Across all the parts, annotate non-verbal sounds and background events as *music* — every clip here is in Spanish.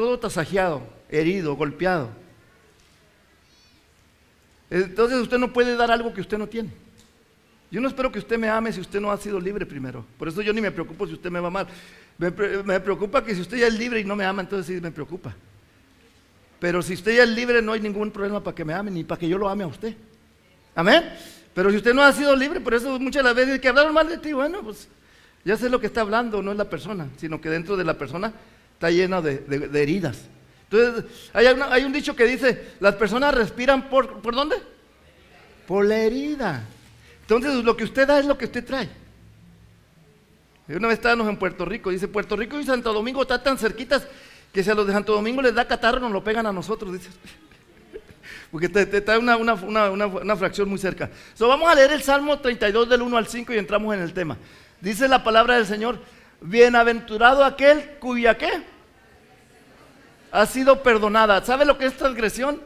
todo tasajeado, herido, golpeado. Entonces usted no puede dar algo que usted no tiene. Yo no espero que usted me ame si usted no ha sido libre primero. Por eso yo ni me preocupo si usted me va a. Me, preocupa que si usted ya es libre y no me ama, entonces sí me preocupa. Pero si usted ya es libre, no hay ningún problema para que me ame, ni para que yo lo ame a usted. Amén. Pero si usted no ha sido libre, por eso muchas de las veces que hablaron mal de ti, bueno, pues ya sé lo que está hablando, no es la persona, sino que dentro de la persona está llena de, heridas. Entonces, hay, un dicho que dice, las personas respiran por, ¿por dónde? Por la herida. Entonces, lo que usted da es lo que usted trae. Una vez estábamos en Puerto Rico, dice, Puerto Rico y Santo Domingo están tan cerquitas que si a los de Santo Domingo les da catarro, nos lo pegan a nosotros, dice. *laughs* Porque está una, una, fracción muy cerca. So, vamos a leer el Salmo 32 del 1 al 5 y entramos en el tema. Dice la palabra del Señor, bienaventurado aquel cuya qué ha sido perdonada. ¿Sabe lo que es transgresión?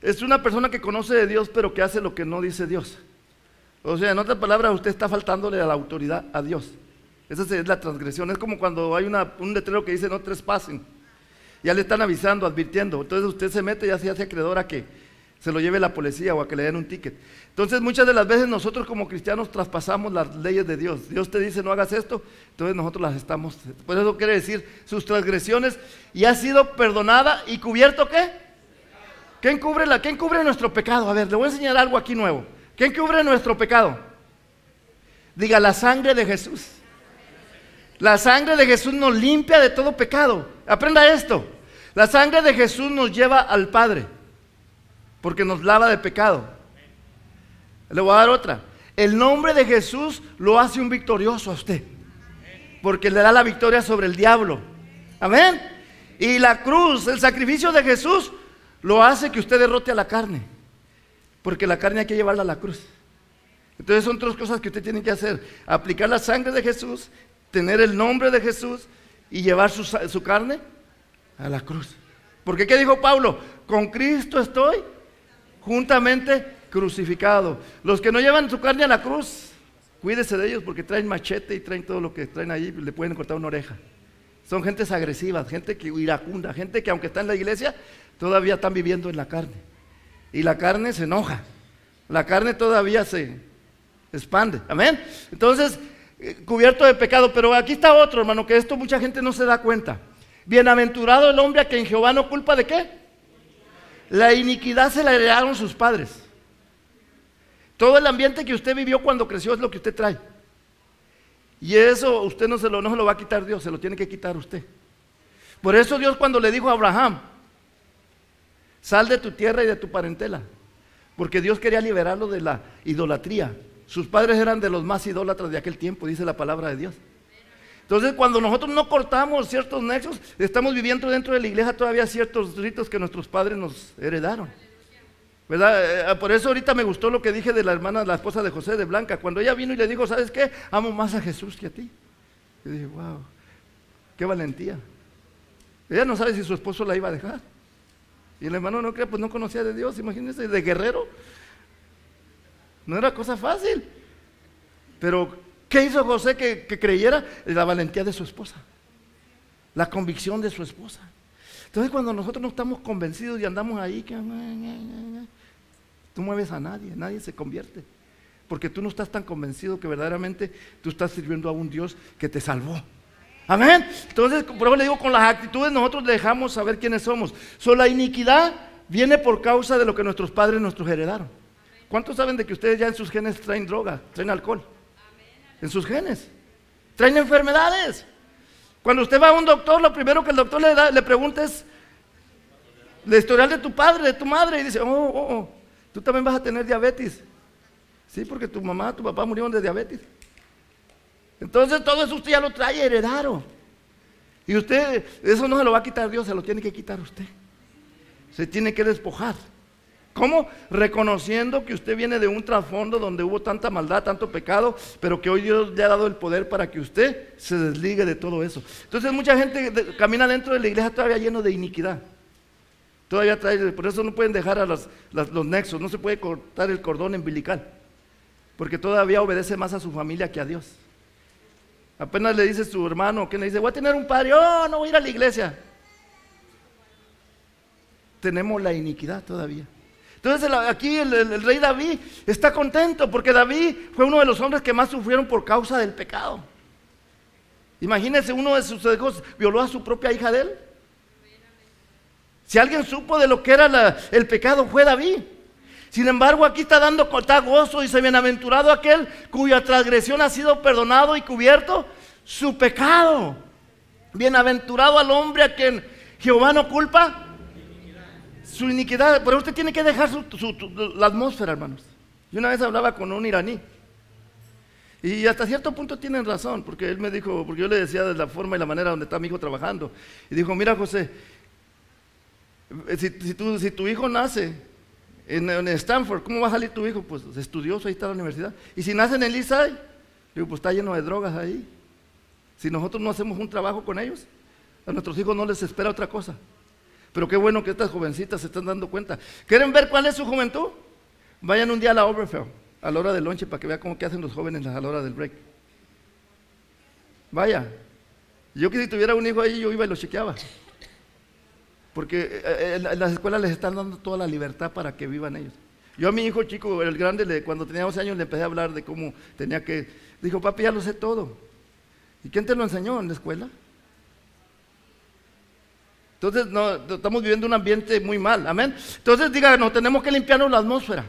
Es una persona que conoce de Dios pero que hace lo que no dice Dios. O sea, en otras palabras, usted está faltándole a la autoridad a Dios. Esa es la transgresión. Es como cuando hay un letrero que dice no trespasen. Ya le están avisando, advirtiendo. Entonces usted se mete y ya se hace acreedor a que se lo lleve la policía o a que le den un ticket. Entonces muchas de las veces nosotros como cristianos traspasamos las leyes de Dios. Dios te dice no hagas esto, entonces nosotros las estamos. Por eso quiere decir sus transgresiones y ha sido perdonada y cubierto qué? ¿Quién cubre, la, ¿Quién cubre nuestro pecado? A ver, le voy a enseñar algo aquí nuevo. ¿Quién cubre nuestro pecado? Diga, la sangre de Jesús. La sangre de Jesús nos limpia de todo pecado. Aprenda esto. La sangre de Jesús nos lleva al Padre, porque nos lava de pecado. Le voy a dar otra. El nombre de Jesús lo hace un victorioso a usted, porque le da la victoria sobre el diablo. Amén. Y la cruz, el sacrificio de Jesús, lo hace que usted derrote a la carne. Porque la carne hay que llevarla a la cruz. Entonces son tres cosas que usted tiene que hacer. Aplicar la sangre de Jesús, tener el nombre de Jesús y llevar su, carne a la cruz. Porque ¿qué dijo Pablo? Con Cristo estoy juntamente crucificado. Los que no llevan su carne a la cruz, cuídese de ellos porque traen machete y traen todo lo que traen ahí, le pueden cortar una oreja. Son gentes agresivas, gente que iracunda, gente que aunque está en la iglesia, todavía están viviendo en la carne. Y la carne se enoja. La carne todavía se expande. Amén. Entonces, eh, cubierto de pecado. Pero aquí está otro, hermano, que esto mucha gente no se da cuenta. Bienaventurado el hombre a que en Jehová no culpa de qué. La iniquidad se la heredaron sus padres. Todo el ambiente que usted vivió cuando creció es lo que usted trae. Y eso usted no se lo, no se lo va a quitar Dios, se lo tiene que quitar usted. Por eso Dios cuando le dijo a Abraham, Sal de tu tierra y de tu parentela. Porque Dios quería liberarlo de la idolatría. Sus padres eran de los más idólatras de aquel tiempo, dice la palabra de Dios. Entonces, cuando nosotros no cortamos ciertos nexos, estamos viviendo dentro de la iglesia todavía ciertos ritos que nuestros padres nos heredaron. ¿Verdad? Eh, por eso ahorita me gustó lo que dije de la hermana, la esposa de José de Blanca. Cuando ella vino y le dijo, ¿sabes qué? Amo más a Jesús que a ti. Yo dije, wow, qué valentía. Ella no sabe si su esposo la iba a dejar. Y el hermano no cree, pues no conocía de Dios, imagínense, de guerrero. No era cosa fácil. Pero, ¿qué hizo José que, creyera? La valentía de su esposa. La convicción de su esposa. Entonces, cuando nosotros no estamos convencidos y andamos ahí, que, tú mueves a nadie, nadie se convierte. Porque tú no estás tan convencido que verdaderamente tú estás sirviendo a un Dios que te salvó. Amén. Entonces, por eso le digo, con las actitudes nosotros dejamos saber quiénes somos. Solo la iniquidad viene por causa de lo que nuestros padres nos heredaron. ¿Cuántos saben de que ustedes ya en sus genes traen droga, traen alcohol? En sus genes. Traen enfermedades. Cuando usted va a un doctor, lo primero que el doctor le, da, le pregunta es la historial de tu padre, de tu madre, y dice, oh, oh, oh, tú también vas a tener diabetes. Sí, porque tu mamá, tu papá murieron de diabetes. Entonces todo eso usted ya lo trae heredado. Y usted, eso no se lo va a quitar Dios, se lo tiene que quitar usted. Se tiene que despojar. ¿Cómo? Reconociendo que usted viene de un trasfondo donde hubo tanta maldad, tanto pecado, pero que hoy Dios le ha dado el poder para que usted se desligue de todo eso. Entonces mucha gente camina dentro de la iglesia todavía lleno de iniquidad. Todavía trae, por eso no pueden dejar a los nexos, no se puede cortar el cordón umbilical, porque todavía obedece más a su familia que a Dios. Apenas le dice su hermano, que le dice, voy a tener un padre, oh, no voy a ir a la iglesia. tenemos la iniquidad todavía. Entonces aquí el, rey David está contento porque David fue uno de los hombres que más sufrieron por causa del pecado. Imagínense, uno de sus hijos violó a su propia hija de él. Si alguien supo de lo que era el pecado fue David. Sin embargo, aquí está dando está gozo y dice, bienaventurado aquel cuya transgresión ha sido perdonado y cubierto su pecado. Bienaventurado al hombre a quien Jehová no culpa su iniquidad. Pero usted tiene que dejar la atmósfera, hermanos. Yo una vez hablaba con un iraní. Y hasta cierto punto tienen razón, porque él me dijo, porque yo le decía de la forma y la manera donde está mi hijo trabajando. Y dijo, mira José, eh, si, tu, hijo nace en, Stanford, ¿cómo va a salir tu hijo? Pues estudioso, ahí está la universidad. Y si nace en el ISAI, digo, pues está lleno de drogas ahí. Si nosotros no hacemos un trabajo con ellos, a nuestros hijos no les espera otra cosa. Pero qué bueno que estas jovencitas se están dando cuenta. ¿Quieren ver cuál es su juventud? Vayan un día a la Overfield, a la hora del lonche, para que vean cómo que hacen los jóvenes a la hora del break. Vaya. Yo que si tuviera un hijo ahí, yo iba y lo chequeaba. Porque eh, eh, las escuelas les están dando toda la libertad para que vivan ellos. Yo a mi hijo chico, el grande, cuando tenía 11 años, le empecé a hablar de cómo tenía que... Dijo, papi, ya lo sé todo. ¿Y quién te lo enseñó en la escuela? Entonces, no, estamos viviendo un ambiente muy mal. Amén. Entonces, diga, tenemos que limpiarnos la atmósfera.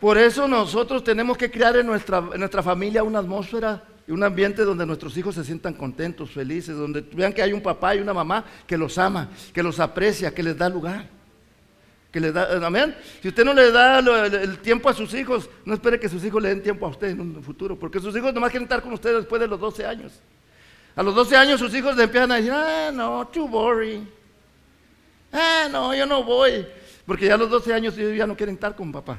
Por eso nosotros tenemos que crear en nuestra, en nuestra familia una atmósfera y un ambiente donde nuestros hijos se sientan contentos, felices, donde vean que hay un papá y una mamá que los ama, que los aprecia, que les da lugar. Que les da, amén. Si usted no le da el, tiempo a sus hijos, no espere que sus hijos le den tiempo a usted en un futuro, porque sus hijos nomás quieren estar con usted después de los 12 años. A los 12 años sus hijos empiezan a decir, ah, no, too boring. Ah, no, yo no voy. Porque ya a los 12 años ellos ya no quieren estar con papá.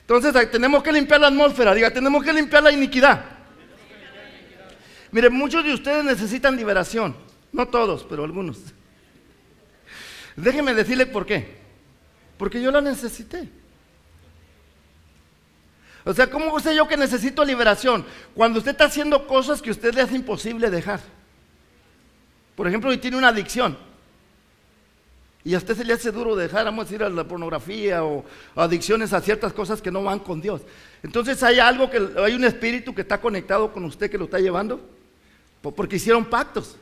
Entonces tenemos que limpiar la atmósfera, diga, tenemos que limpiar la iniquidad. Mire, muchos de ustedes necesitan liberación. No todos, pero algunos. Déjeme decirle por qué. Porque yo la necesité. O sea, ¿cómo sé yo que necesito liberación? Cuando usted está haciendo cosas que usted le hace imposible dejar. Por ejemplo, si tiene una adicción. Y a usted se le hace duro dejar, vamos a decir, a la pornografía o, adicciones a ciertas cosas que no van con Dios. Entonces hay algo que, hay un espíritu que está conectado con usted que lo está llevando, porque hicieron pactos.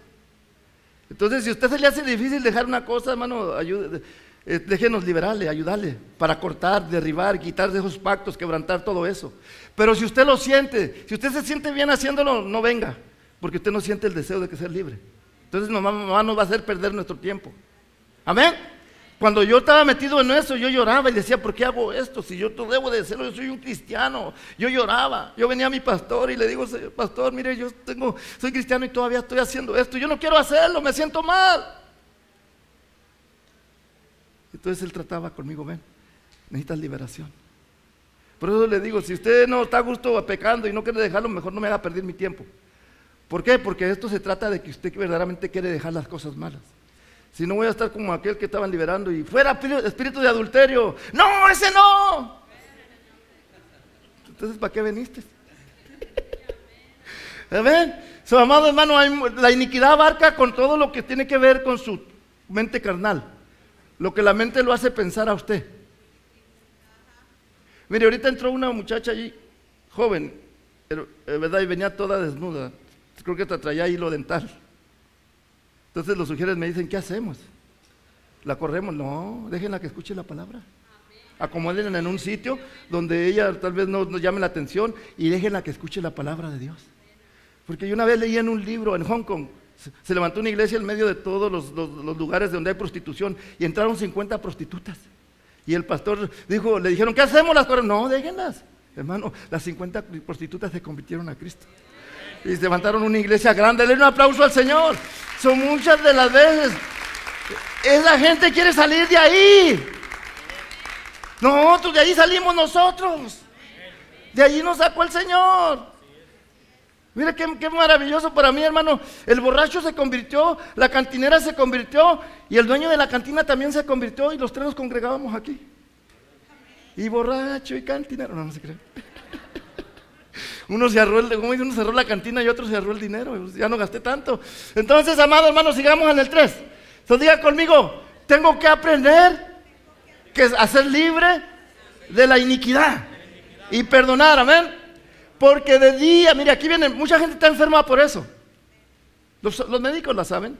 Entonces, si a usted se le hace difícil dejar una cosa, hermano, ayúdeme. Eh, déjenos liberarle, ayudarle para cortar, derribar, quitar de esos pactos, quebrantar todo eso. Pero si usted lo siente, si usted se siente bien haciéndolo, no venga, porque usted no siente el deseo de que sea libre. Entonces mamá, mamá nos va a hacer perder nuestro tiempo. Amén. Cuando yo estaba metido en eso, yo lloraba y decía, ¿por qué hago esto? Si yo debo de hacerlo, yo soy un cristiano. Yo lloraba. Yo venía a mi pastor y le digo, pastor, mire, yo tengo, soy cristiano y todavía estoy haciendo esto. Yo no quiero hacerlo, me siento mal. Entonces él trataba conmigo, ven, necesitas liberación. Por eso le digo, si usted no está a gusto pecando y no quiere dejarlo, mejor no me haga perder mi tiempo. ¿Por qué? Porque esto se trata de que usted verdaderamente quiere dejar las cosas malas. Si no voy a estar como aquel que estaban liberando y fuera espíritu de adulterio. No, ese no. Entonces, ¿para qué veniste? *laughs* ¿Ven? Su amado hermano, la iniquidad abarca con todo lo que tiene que ver con su mente carnal lo que la mente lo hace pensar a usted. Mire, ahorita entró una muchacha allí, joven, eh, ¿verdad? Y venía toda desnuda. Creo que traía hilo dental. Entonces los sugieres me dicen, ¿qué hacemos? ¿La corremos? No, déjenla que escuche la palabra. Acomódenla en un sitio donde ella tal vez no nos llame la atención y déjenla que escuche la palabra de Dios. Porque yo una vez leí en un libro en Hong Kong, se levantó una iglesia en medio de todos los, lugares donde hay prostitución y entraron 50 prostitutas. Y el pastor dijo, le dijeron, ¿qué hacemos las cosas? No, déjenlas. Hermano, las 50 prostitutas se convirtieron a Cristo. Y levantaron una iglesia grande. Denle un aplauso al Señor. Son muchas de las veces. Esa gente quiere salir de ahí. Nosotros, de ahí salimos nosotros. De allí nos sacó el Señor. Mira qué, maravilloso para mí, hermano. El borracho se convirtió, la cantinera se convirtió y el dueño de la cantina también se convirtió y los tres nos congregábamos aquí. Y borracho y cantinero, no, se cree. *laughs* Uno uno cerró la cantina y otro cerró el dinero. Ya no gasté tanto. Entonces, amado hermano, sigamos en el 3. Entonces diga conmigo, Tengo que aprender que a ser libre de la iniquidad y perdonar, amén. Porque de día, mire, aquí viene, mucha gente está enferma por eso. Los, médicos la saben.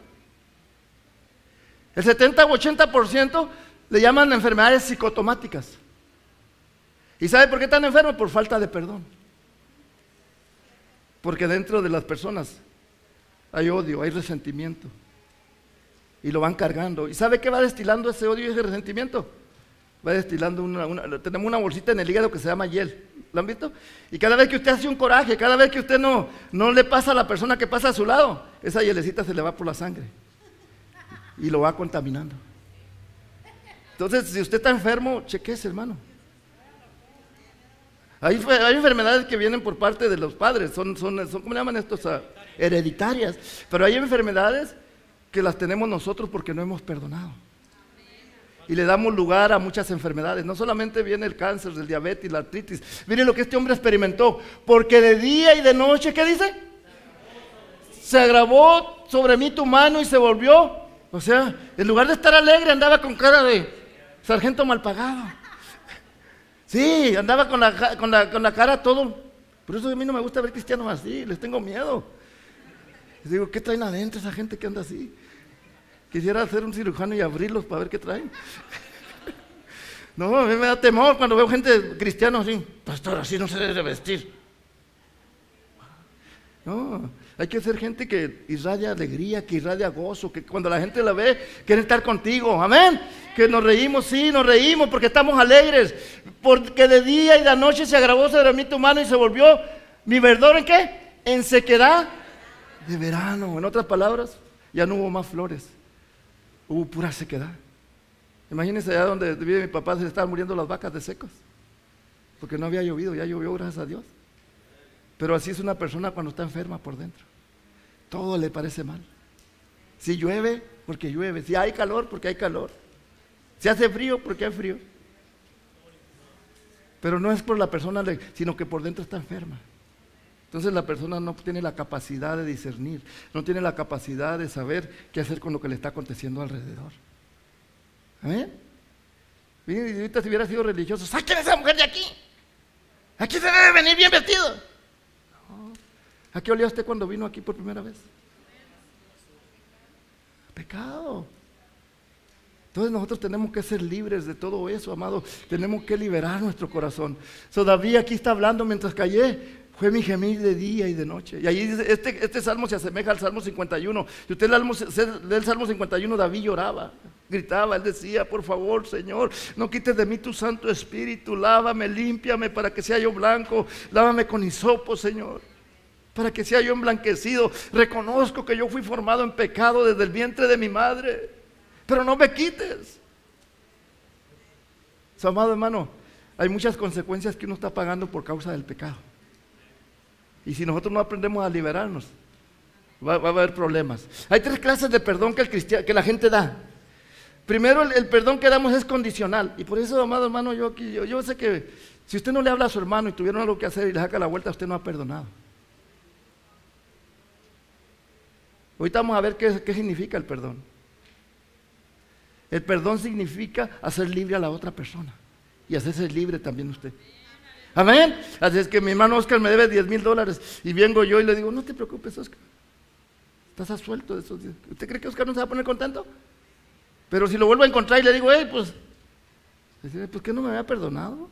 El 70 o 80% le llaman enfermedades psicotomáticas. ¿Y sabe por qué están enfermos? Por falta de perdón. Porque dentro de las personas hay odio, hay resentimiento. Y lo van cargando. ¿Y sabe qué va destilando ese odio y ese resentimiento? Va destilando una, tenemos una bolsita en el hígado que se llama hiel. ¿Lo han visto? Y cada vez que usted hace un coraje, cada vez que usted no, no le pasa a la persona que pasa a su lado, esa hielecita se le va por la sangre. Y lo va contaminando. Entonces, si usted está enfermo, chequese, hermano. Hay, enfermedades que vienen por parte de los padres, son, son, son ¿cómo llaman estos? Ah, hereditarias. Pero hay enfermedades que las tenemos nosotros porque no hemos perdonado. Y le damos lugar a muchas enfermedades. No solamente viene el cáncer, el diabetes, la artritis. Miren lo que este hombre experimentó. Porque de día y de noche, ¿qué dice? Se agravó sobre mí tu mano y se volvió. O sea, en lugar de estar alegre, andaba con cara de sargento mal pagado. Sí, andaba con la, con la, con la cara todo. Por eso a mí no me gusta ver cristianos así, les tengo miedo. Les digo, ¿qué traen adentro esa gente que anda así? Quisiera hacer un cirujano y abrirlos para ver qué traen. No, a mí me da temor cuando veo gente cristiana así. Pastor, así no se debe vestir. No, hay que ser gente que irradia alegría, que irradia gozo, que cuando la gente la ve, quiere estar contigo. Amén. Que nos reímos, sí, nos reímos porque estamos alegres. Porque de día y de noche se agravó sobre mí tu mano y se volvió mi verdor en qué? En sequedad de verano. En otras palabras, ya no hubo más flores hubo pura sequedad. Imagínense allá donde vive mi papá, se estaban muriendo las vacas de secos, porque no había llovido, ya llovió, gracias a Dios. Pero así es una persona cuando está enferma por dentro. Todo le parece mal. Si llueve, porque llueve. Si hay calor, porque hay calor. Si hace frío, porque hay frío. Pero no es por la persona, sino que por dentro está enferma. Entonces la persona no tiene la capacidad de discernir, no tiene la capacidad de saber qué hacer con lo que le está aconteciendo alrededor. ¿Amén? Y ahorita si hubiera sido religioso, saquen a esa mujer de aquí. Aquí se debe venir bien vestido. ¿A qué olía usted cuando vino aquí por primera vez? Pecado. Entonces nosotros tenemos que ser libres de todo eso, amado. Tenemos que liberar nuestro corazón. Todavía aquí está hablando mientras callé. Fue mi gemir de día y de noche. Y ahí dice, este, este salmo se asemeja al Salmo 51. Si usted lee el Salmo 51, David lloraba, gritaba, él decía, por favor, Señor, no quites de mí tu Santo Espíritu, lávame, límpiame para que sea yo blanco, lávame con hisopo, Señor, para que sea yo emblanquecido. Reconozco que yo fui formado en pecado desde el vientre de mi madre, pero no me quites. Amado hermano, hay muchas consecuencias que uno está pagando por causa del pecado. Y si nosotros no aprendemos a liberarnos, va, a haber problemas. Hay tres clases de perdón que, el que la gente da. Primero, el, perdón que damos es condicional. Y por eso, amado hermano, yo, aquí, yo, sé que si usted no le habla a su hermano y tuvieron algo que hacer y le saca la vuelta, usted no ha perdonado. Ahorita vamos a ver qué, qué significa el perdón. El perdón significa hacer libre a la otra persona y hacerse libre también usted. Amén. Así es que mi hermano Oscar me debe 10 mil dólares y vengo yo y le digo, no te preocupes, Oscar. Estás a suelto de esos días. ¿Usted cree que Oscar no se va a poner contento? Pero si lo vuelvo a encontrar y le digo, hey, pues, pues que no me había perdonado.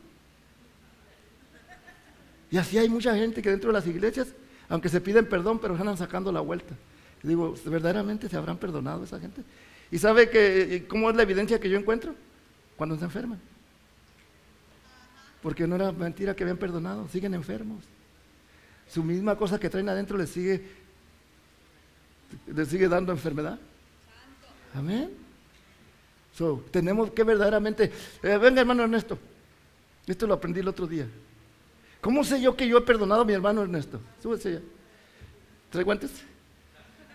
Y así hay mucha gente que dentro de las iglesias, aunque se piden perdón, pero andan sacando la vuelta. Y digo, ¿verdaderamente se habrán perdonado esa gente? ¿Y sabe que, cómo es la evidencia que yo encuentro? Cuando se enferman. Porque no era mentira que habían perdonado, siguen enfermos. Su misma cosa que traen adentro les sigue, les sigue dando enfermedad. Amén. So, tenemos que verdaderamente. Eh, venga, hermano Ernesto. Esto lo aprendí el otro día. ¿Cómo sé yo que yo he perdonado a mi hermano Ernesto? Súbese ya. ¿Trae guantes?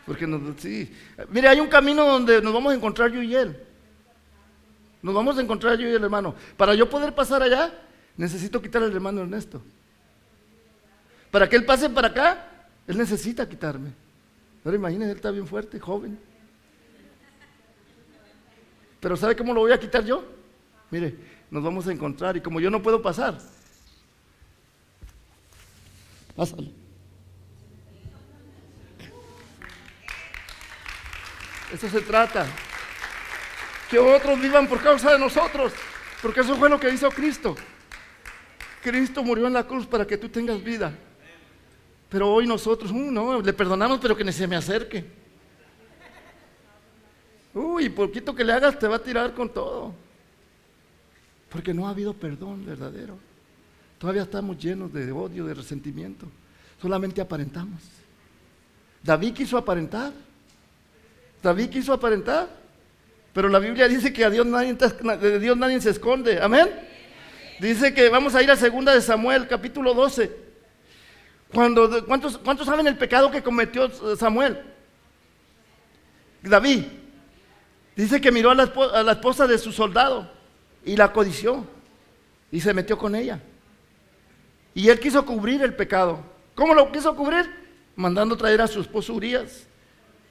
Porque nos, sí. Mire, hay un camino donde nos vamos a encontrar yo y él. Nos vamos a encontrar yo y el hermano. Para yo poder pasar allá, Necesito quitar al hermano Ernesto. Para que él pase para acá, él necesita quitarme. Ahora imagínense, él está bien fuerte, joven. Pero ¿sabe cómo lo voy a quitar yo? Mire, nos vamos a encontrar y como yo no puedo pasar, pásale. Eso se trata. Que otros vivan por causa de nosotros, porque eso fue lo que hizo Cristo. Cristo murió en la cruz para que tú tengas vida. Pero hoy nosotros, uh, no, le perdonamos, pero que ni se me acerque. Uy, poquito que le hagas te va a tirar con todo. Porque no ha habido perdón verdadero. Todavía estamos llenos de odio, de resentimiento. Solamente aparentamos. David quiso aparentar. David quiso aparentar. Pero la Biblia dice que a Dios nadie, de Dios nadie se esconde. Amén. Dice que vamos a ir a segunda de Samuel, capítulo 12. Cuando, ¿cuántos, ¿Cuántos saben el pecado que cometió Samuel? David. Dice que miró a la, a la esposa de su soldado y la codició y se metió con ella. Y él quiso cubrir el pecado. ¿Cómo lo quiso cubrir? Mandando traer a su esposo Urias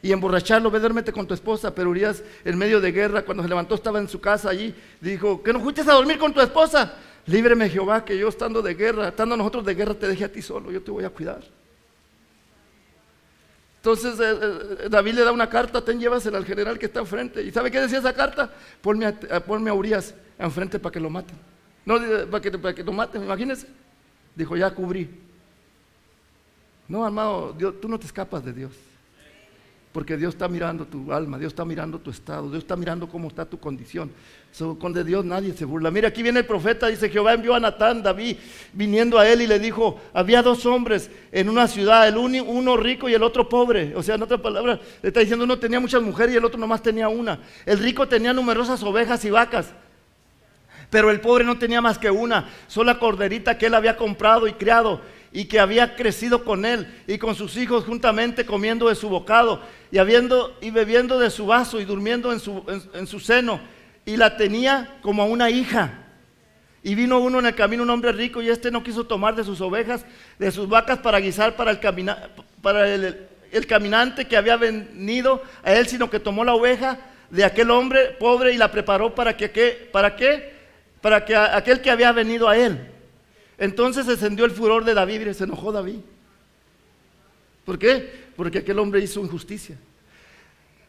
y emborracharlo, ve, duérmete con tu esposa. Pero Urias, en medio de guerra, cuando se levantó, estaba en su casa allí, dijo, ¿que no fuiste a dormir con tu esposa? Líbreme Jehová, que yo estando de guerra, estando nosotros de guerra, te deje a ti solo, yo te voy a cuidar. Entonces eh, eh, David le da una carta, ten llévasela al general que está enfrente. ¿Y sabe qué decía esa carta? Ponme a, ponme a Urias enfrente para que lo maten. No, para que, para que lo maten, imagínense. Dijo, ya cubrí. No, amado, Dios, tú no te escapas de Dios. Porque Dios está mirando tu alma, Dios está mirando tu estado, Dios está mirando cómo está tu condición. con de Dios nadie se burla. Mira, aquí viene el profeta, dice, Jehová envió a Natán, David, viniendo a él y le dijo, había dos hombres en una ciudad, el uno, rico y el otro pobre. O sea, en otras palabras, le está diciendo, uno tenía muchas mujeres y el otro nomás tenía una. El rico tenía numerosas ovejas y vacas. Pero el pobre no tenía más que una, sola corderita que él había comprado y criado y que había crecido con él y con sus hijos juntamente comiendo de su bocado y, habiendo, y bebiendo de su vaso y durmiendo en su, en, su seno. Y la tenía como a una hija. Y vino uno en el camino, un hombre rico, y este no quiso tomar de sus ovejas, de sus vacas para guisar para el, para el, el caminante que había venido a él, sino que tomó la oveja de aquel hombre pobre y la preparó para que, ¿para qué? Para que aquel que había venido a él. Entonces se encendió el furor de David y se enojó David. ¿Por qué? Porque aquel hombre hizo injusticia.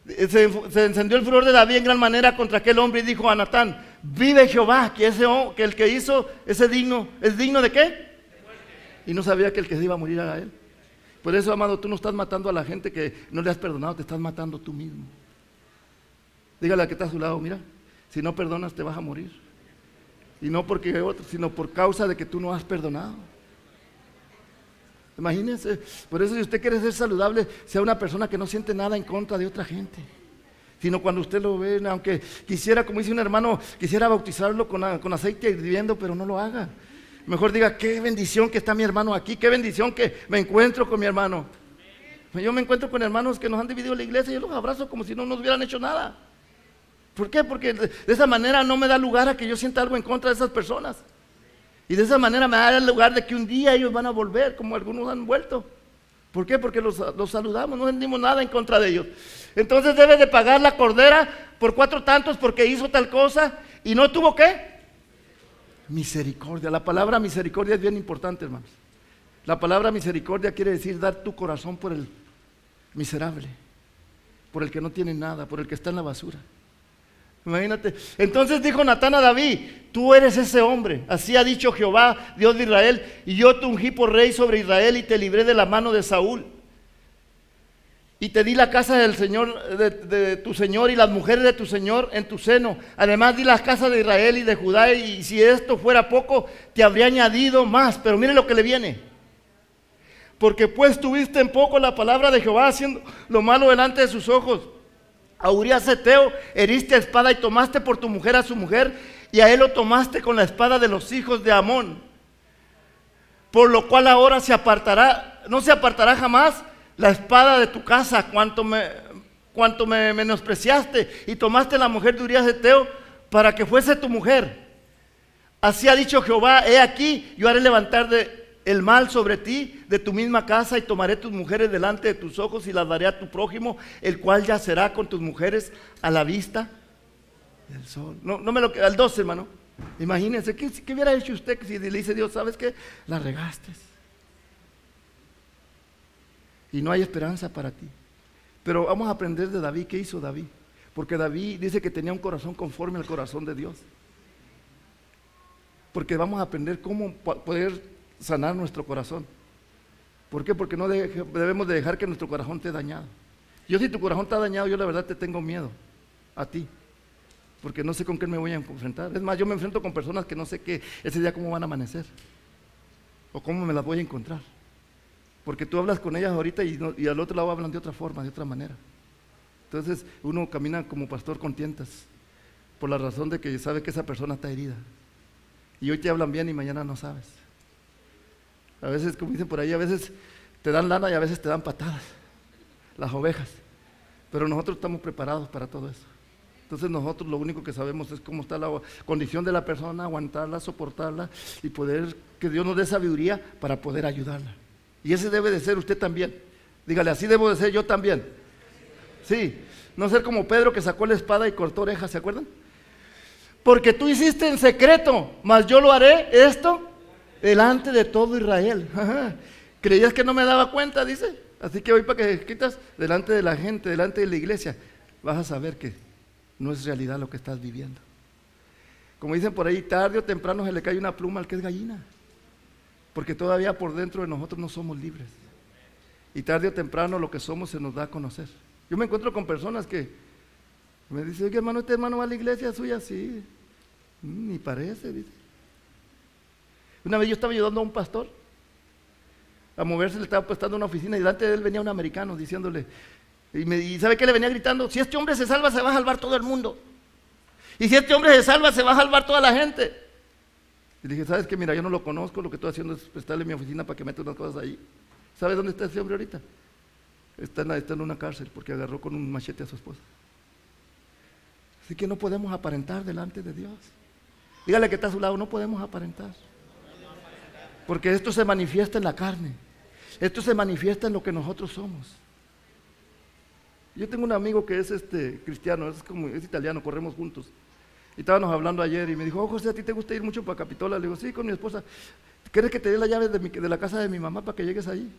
Se, encendió el furor de David en gran manera contra aquel hombre y dijo a Natán, vive Jehová, que, ese, que el que hizo ese digno, ¿es digno de qué? Y no sabía que el que se iba a morir era él. Por eso, amado, tú no estás matando a la gente que no le has perdonado, te estás matando tú mismo. Dígale a que está a su lado, mira, si no perdonas te vas a morir. Y no porque otro, sino por causa de que tú no has perdonado. Imagínense, por eso si usted quiere ser saludable, sea una persona que no siente nada en contra de otra gente. Sino cuando usted lo ve, aunque quisiera, como dice un hermano, quisiera bautizarlo con, con aceite hirviendo, pero no lo haga. Mejor diga, qué bendición que está mi hermano aquí, qué bendición que me encuentro con mi hermano. Yo me encuentro con hermanos que nos han dividido la iglesia y yo los abrazo como si no nos hubieran hecho nada. ¿Por qué? Porque de esa manera no me da lugar a que yo sienta algo en contra de esas personas. Y de esa manera me da lugar de que un día ellos van a volver, como algunos han vuelto. ¿Por qué? Porque los, saludamos, no sentimos nada en contra de ellos. Entonces debe de pagar la cordera por cuatro tantos porque hizo tal cosa y no tuvo qué. Misericordia. La palabra misericordia es bien importante, hermanos. La palabra misericordia quiere decir dar tu corazón por el miserable, por el que no tiene nada, por el que está en la basura. Imagínate. Entonces dijo Natán a David, tú eres ese hombre. Así ha dicho Jehová, Dios de Israel, y yo te ungí por rey sobre Israel y te libré de la mano de Saúl. Y te di la casa del Señor, de, tu Señor y las mujeres de tu Señor en tu seno. Además di las casas de Israel y de Judá. Y si esto fuera poco, te habría añadido más. Pero mire lo que le viene. Porque pues tuviste en poco la palabra de Jehová haciendo lo malo delante de sus ojos a Urias Eteo heriste a espada y tomaste por tu mujer a su mujer, y a él lo tomaste con la espada de los hijos de Amón. Por lo cual ahora se apartará, no se apartará jamás la espada de tu casa, cuanto me, cuanto me menospreciaste y tomaste la mujer de Urias Eteo para que fuese tu mujer. Así ha dicho Jehová, he aquí, yo haré levantar de el mal sobre ti de tu misma casa y tomaré tus mujeres delante de tus ojos y las daré a tu prójimo, el cual yacerá con tus mujeres a la vista. El sol. No, no me lo al 12, hermano. Imagínense, ¿qué, ¿qué, hubiera hecho usted si le dice Dios, ¿sabes qué? La regaste. Y no hay esperanza para ti. Pero vamos a aprender de David. ¿Qué hizo David? Porque David dice que tenía un corazón conforme al corazón de Dios. Porque vamos a aprender cómo poder sanar nuestro corazón. ¿Por qué? Porque no debemos de dejar que nuestro corazón esté dañado. Yo si tu corazón está dañado, yo la verdad te tengo miedo a ti. Porque no sé con qué me voy a enfrentar. Es más, yo me enfrento con personas que no sé qué, ese día cómo van a amanecer. O cómo me las voy a encontrar. Porque tú hablas con ellas ahorita y, y al otro lado hablan de otra forma, de otra manera. Entonces uno camina como pastor con tientas. Por la razón de que sabe que esa persona está herida. Y hoy te hablan bien y mañana no sabes. A veces, como dicen por ahí, a veces te dan lana y a veces te dan patadas, las ovejas. Pero nosotros estamos preparados para todo eso. Entonces nosotros lo único que sabemos es cómo está la condición de la persona, aguantarla, soportarla y poder que Dios nos dé sabiduría para poder ayudarla. Y ese debe de ser usted también. Dígale, así debo de ser yo también. Sí, no ser como Pedro que sacó la espada y cortó orejas, ¿se acuerdan? Porque tú hiciste en secreto, mas yo lo haré esto delante de todo Israel. Creías que no me daba cuenta, dice. Así que hoy para que quitas delante de la gente, delante de la iglesia, vas a saber que no es realidad lo que estás viviendo. Como dicen por ahí, tarde o temprano se le cae una pluma al que es gallina. Porque todavía por dentro de nosotros no somos libres. Y tarde o temprano lo que somos se nos da a conocer. Yo me encuentro con personas que me dicen, oye hermano, este hermano va a la iglesia suya, sí. Mm, ni parece, dice. Una vez yo estaba ayudando a un pastor a moverse, le estaba prestando una oficina y delante de él venía un americano diciéndole, y, ¿sabe qué le venía gritando? Si este hombre se salva, se va a salvar todo el mundo. Y si este hombre se salva, se va a salvar toda la gente. Y dije, ¿sabes qué? Mira, yo no lo conozco, lo que estoy haciendo es prestarle mi oficina para que meta unas cosas ahí. ¿Sabes dónde está ese hombre ahorita? Está en una cárcel porque agarró con un machete a su esposa. Así que no podemos aparentar delante de Dios. Dígale que está a su lado, no podemos aparentar. Porque esto se manifiesta en la carne. Esto se manifiesta en lo que nosotros somos. Yo tengo un amigo que es este cristiano, es como es italiano, corremos juntos. Y estábamos hablando ayer y me dijo, oh José, ¿a ti te gusta ir mucho para Capitola? Le digo, sí, con mi esposa. ¿Quieres que te dé la llave de, la casa de mi mamá para que llegues ahí?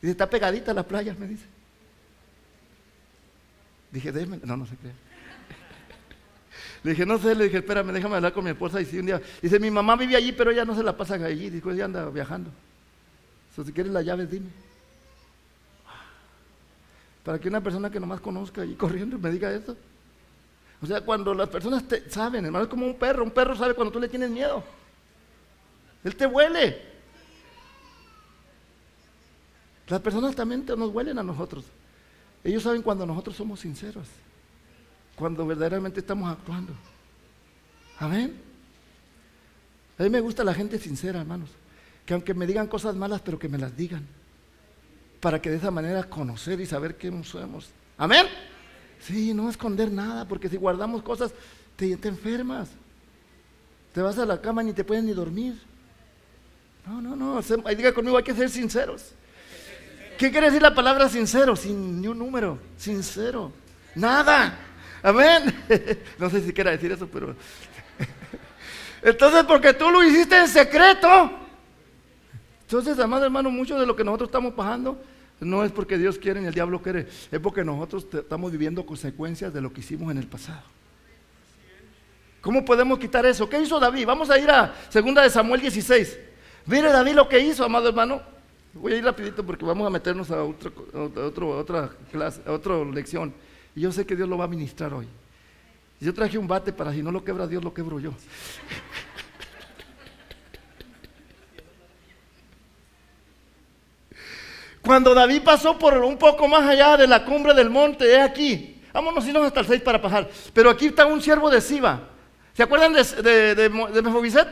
Dice, está pegadita a las playas, me dice. Dije, déjeme. No, no se cree. Le dije, no sé, le dije, espérame, déjame hablar con mi esposa. Y si un día, dice, mi mamá vive allí, pero ella no se la pasa allí. Dijo, ella anda viajando. si quieres las llaves, dime. Para que una persona que nomás conozca y corriendo me diga eso. O sea, cuando las personas te saben, hermano, es como un perro. Un perro sabe cuando tú le tienes miedo. Él te huele. Las personas también nos huelen a nosotros. Ellos saben cuando nosotros somos sinceros cuando verdaderamente estamos actuando. Amén. A mí me gusta la gente sincera, hermanos. Que aunque me digan cosas malas, pero que me las digan. Para que de esa manera conocer y saber qué somos. Amén. Sí, no esconder nada, porque si guardamos cosas, te, enfermas. Te vas a la cama ni te puedes ni dormir. No, no, no. Diga conmigo, hay que ser sinceros. ¿Qué quiere decir la palabra sincero? Sin ni un número. Sincero. Nada. Amén. *laughs* No sé si quiera decir eso, pero... *laughs* Entonces, porque tú lo hiciste en secreto. Entonces, amado hermano, mucho de lo que nosotros estamos pasando no es porque Dios quiere ni el diablo quiere, es porque nosotros estamos viviendo consecuencias de lo que hicimos en el pasado. ¿Cómo podemos quitar eso? ¿Qué hizo David? Vamos a ir a 2 de Samuel 16. Mire David lo que hizo, amado hermano. Voy a ir rapidito porque vamos a meternos a, otra clase, a otra lección. Y yo sé que Dios lo va a ministrar hoy. Yo traje un bate para si no lo quebra Dios, lo quebro yo. Cuando David pasó por un poco más allá de la cumbre del monte, es aquí. Vámonos irnos hasta el 6 para pasar. Pero aquí está un siervo de Siba. ¿Se acuerdan de, de,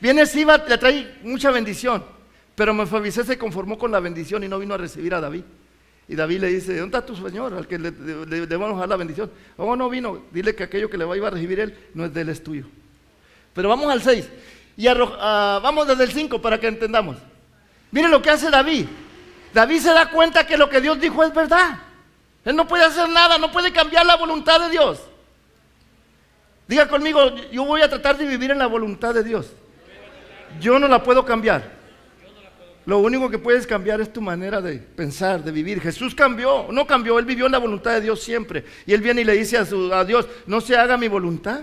Viene Siba, le trae mucha bendición. Pero Mefobiset se conformó con la bendición y no vino a recibir a David. Y David le dice, ¿dónde está tu Señor? Al que le, debemos dar la bendición. Oh, no vino. Dile que aquello que le va a, a recibir él no es de él, es tuyo. Pero vamos al 6. Y ah, vamos desde el 5 para que entendamos. Mire lo que hace David. David se da cuenta que lo que Dios dijo es verdad. Él no puede hacer nada, no puede cambiar la voluntad de Dios. Diga conmigo, yo voy a tratar de vivir en la voluntad de Dios. Yo no la puedo cambiar. Lo único que puedes cambiar es tu manera de pensar, de vivir. Jesús cambió, no cambió, él vivió en la voluntad de Dios siempre. Y él viene y le dice a, su, Dios, no se haga mi voluntad,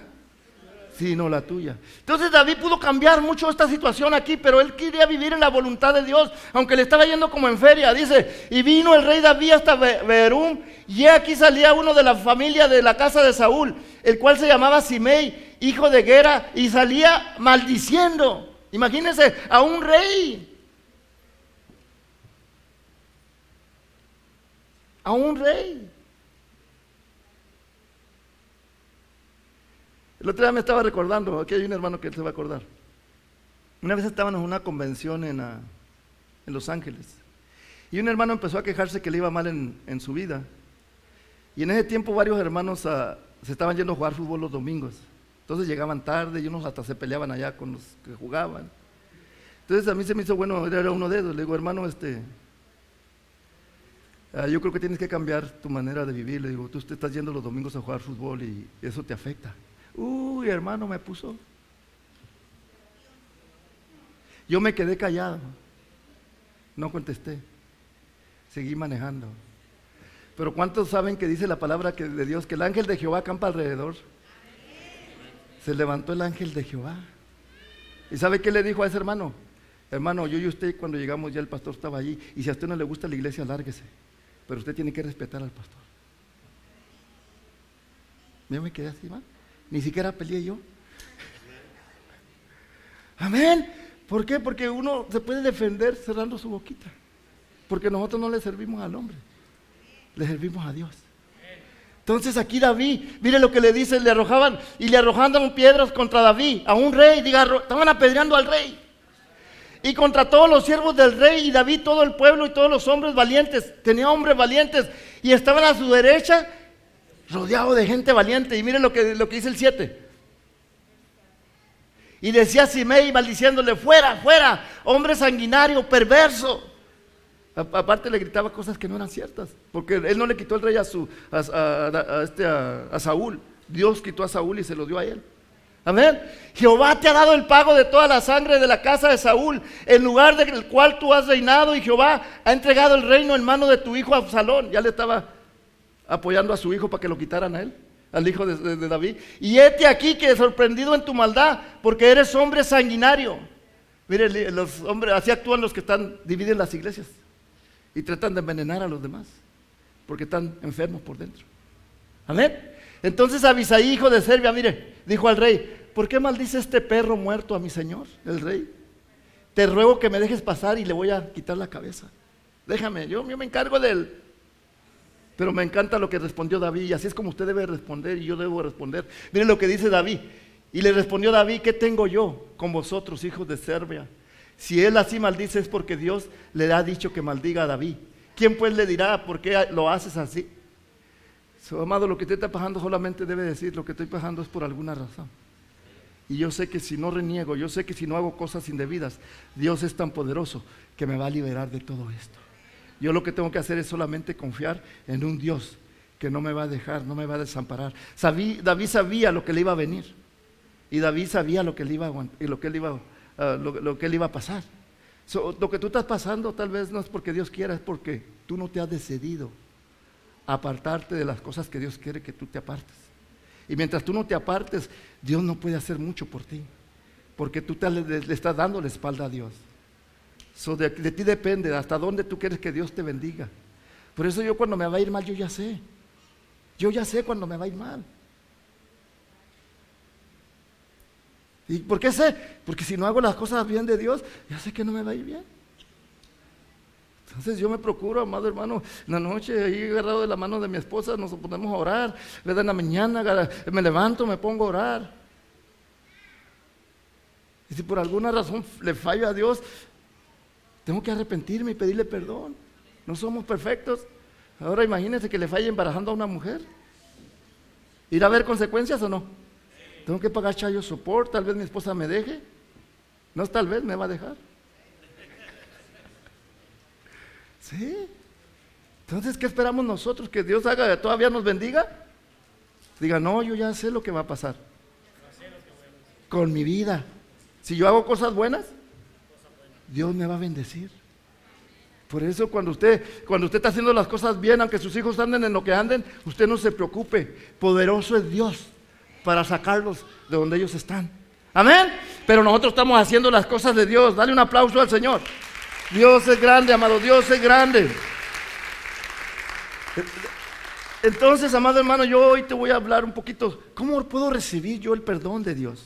sino la tuya. Entonces David pudo cambiar mucho esta situación aquí, pero él quería vivir en la voluntad de Dios, aunque le estaba yendo como en feria. Dice, y vino el rey David hasta Berum, y aquí salía uno de la familia de la casa de Saúl, el cual se llamaba Simei, hijo de Gera, y salía maldiciendo. Imagínense a un rey a un rey. El otro día me estaba recordando, aquí hay un hermano que se va a acordar. Una vez estábamos en una convención en, en Los Ángeles y un hermano empezó a quejarse que le iba mal en, su vida. Y en ese tiempo varios hermanos ah, se estaban yendo a jugar fútbol los domingos. Entonces llegaban tarde y unos hasta se peleaban allá con los que jugaban. Entonces a mí se me hizo bueno, era uno de ellos. Le digo, hermano, este, Ah, yo creo que tienes que cambiar tu manera de vivir. Le digo, tú te estás yendo los domingos a jugar fútbol y eso te afecta. Uy, hermano, me puso. Yo me quedé callado. No contesté. Seguí manejando. Pero ¿cuántos saben que dice la palabra de Dios que el ángel de Jehová campa alrededor? Se levantó el ángel de Jehová. ¿Y sabe qué le dijo a ese hermano? Hermano, yo y usted cuando llegamos ya el pastor estaba allí. Y si a usted no le gusta la iglesia, lárguese pero usted tiene que respetar al pastor. Yo me quedé así, ¿va? Ni siquiera peleé yo. Amén. ¿Por qué? Porque uno se puede defender cerrando su boquita. Porque nosotros no le servimos al hombre, le servimos a Dios. Entonces aquí David, mire lo que le dice, le arrojaban y le arrojaban piedras contra David, a un rey, diga, estaban apedreando al rey y contra todos los siervos del rey y David, todo el pueblo y todos los hombres valientes. Tenía hombres valientes y estaban a su derecha rodeado de gente valiente. Y miren lo que, lo que dice el 7. Y decía Simei maldiciéndole, fuera, fuera, hombre sanguinario, perverso. aparte le gritaba cosas que no eran ciertas, porque él no le quitó el rey a, su, este, a Saúl. Dios quitó a Saúl y se lo dio a él. Amén. Jehová te ha dado el pago de toda la sangre de la casa de Saúl, en lugar del cual tú has reinado, y Jehová ha entregado el reino en mano de tu hijo Absalón. Ya le estaba apoyando a su hijo para que lo quitaran a él, al hijo de, de David. Y este aquí que sorprendido en tu maldad, porque eres hombre sanguinario. Mire, los hombres, así actúan los que están, dividen las iglesias y tratan de envenenar a los demás, porque están enfermos por dentro. Amén. Entonces Abisaí, hijo de Serbia, mire, dijo al rey, ¿por qué maldice este perro muerto a mi señor, el rey? Te ruego que me dejes pasar y le voy a quitar la cabeza. Déjame, yo, me encargo de él. Pero me encanta lo que respondió David, y así es como usted debe responder y yo debo responder. Mire lo que dice David. Y le respondió David, ¿qué tengo yo con vosotros, hijos de Serbia? Si él así maldice es porque Dios le ha dicho que maldiga a David. ¿Quién pues le dirá por qué lo haces así? Amado, lo que te está pasando solamente debe decir, lo que estoy pasando es por alguna razón. Y yo sé que si no reniego, yo sé que si no hago cosas indebidas, Dios es tan poderoso que me va a liberar de todo esto. Yo lo que tengo que hacer es solamente confiar en un Dios que no me va a dejar, no me va a desamparar. David sabía lo que le iba a venir. Y David sabía lo que le iba a, lo que iba, ah, lo, que le iba a pasar. lo que tú estás pasando tal vez no es porque Dios quiera, es porque tú no te has decidido apartarte de las cosas que Dios quiere que tú te apartes. Y mientras tú no te apartes, Dios no puede hacer mucho por ti, porque tú le, estás dando la espalda a Dios. de, de, ti depende hasta dónde tú quieres que Dios te bendiga. Por eso yo cuando me va a ir mal, yo ya sé. Yo ya sé cuando me va a ir mal. ¿Y por qué sé? Porque si no hago las cosas bien de Dios, ya sé que no me va a ir bien. Entonces yo me procuro, amado hermano, en la noche ahí agarrado de la mano de mi esposa, nos ponemos a orar, en la mañana me levanto, me pongo a orar. Y si por alguna razón le fallo a Dios, tengo que arrepentirme y pedirle perdón. No somos perfectos. Ahora imagínense que le falle embarazando a una mujer. ¿Ir a haber consecuencias o no? Tengo que pagar chayo support, tal vez mi esposa me deje. No, tal vez me va a dejar. Sí. Entonces, ¿qué esperamos nosotros? ¿Que Dios haga, todavía nos bendiga? Diga, no, yo ya sé lo que va a pasar. Con mi vida. Si yo hago cosas buenas, Dios me va a bendecir. Por eso cuando usted, cuando usted está haciendo las cosas bien, aunque sus hijos anden en lo que anden, usted no se preocupe. Poderoso es Dios para sacarlos de donde ellos están. Amén. Pero nosotros estamos haciendo las cosas de Dios. Dale un aplauso al Señor. Dios es grande, amado. Dios es grande. Entonces, amado hermano, yo hoy te voy a hablar un poquito. ¿Cómo puedo recibir yo el perdón de Dios?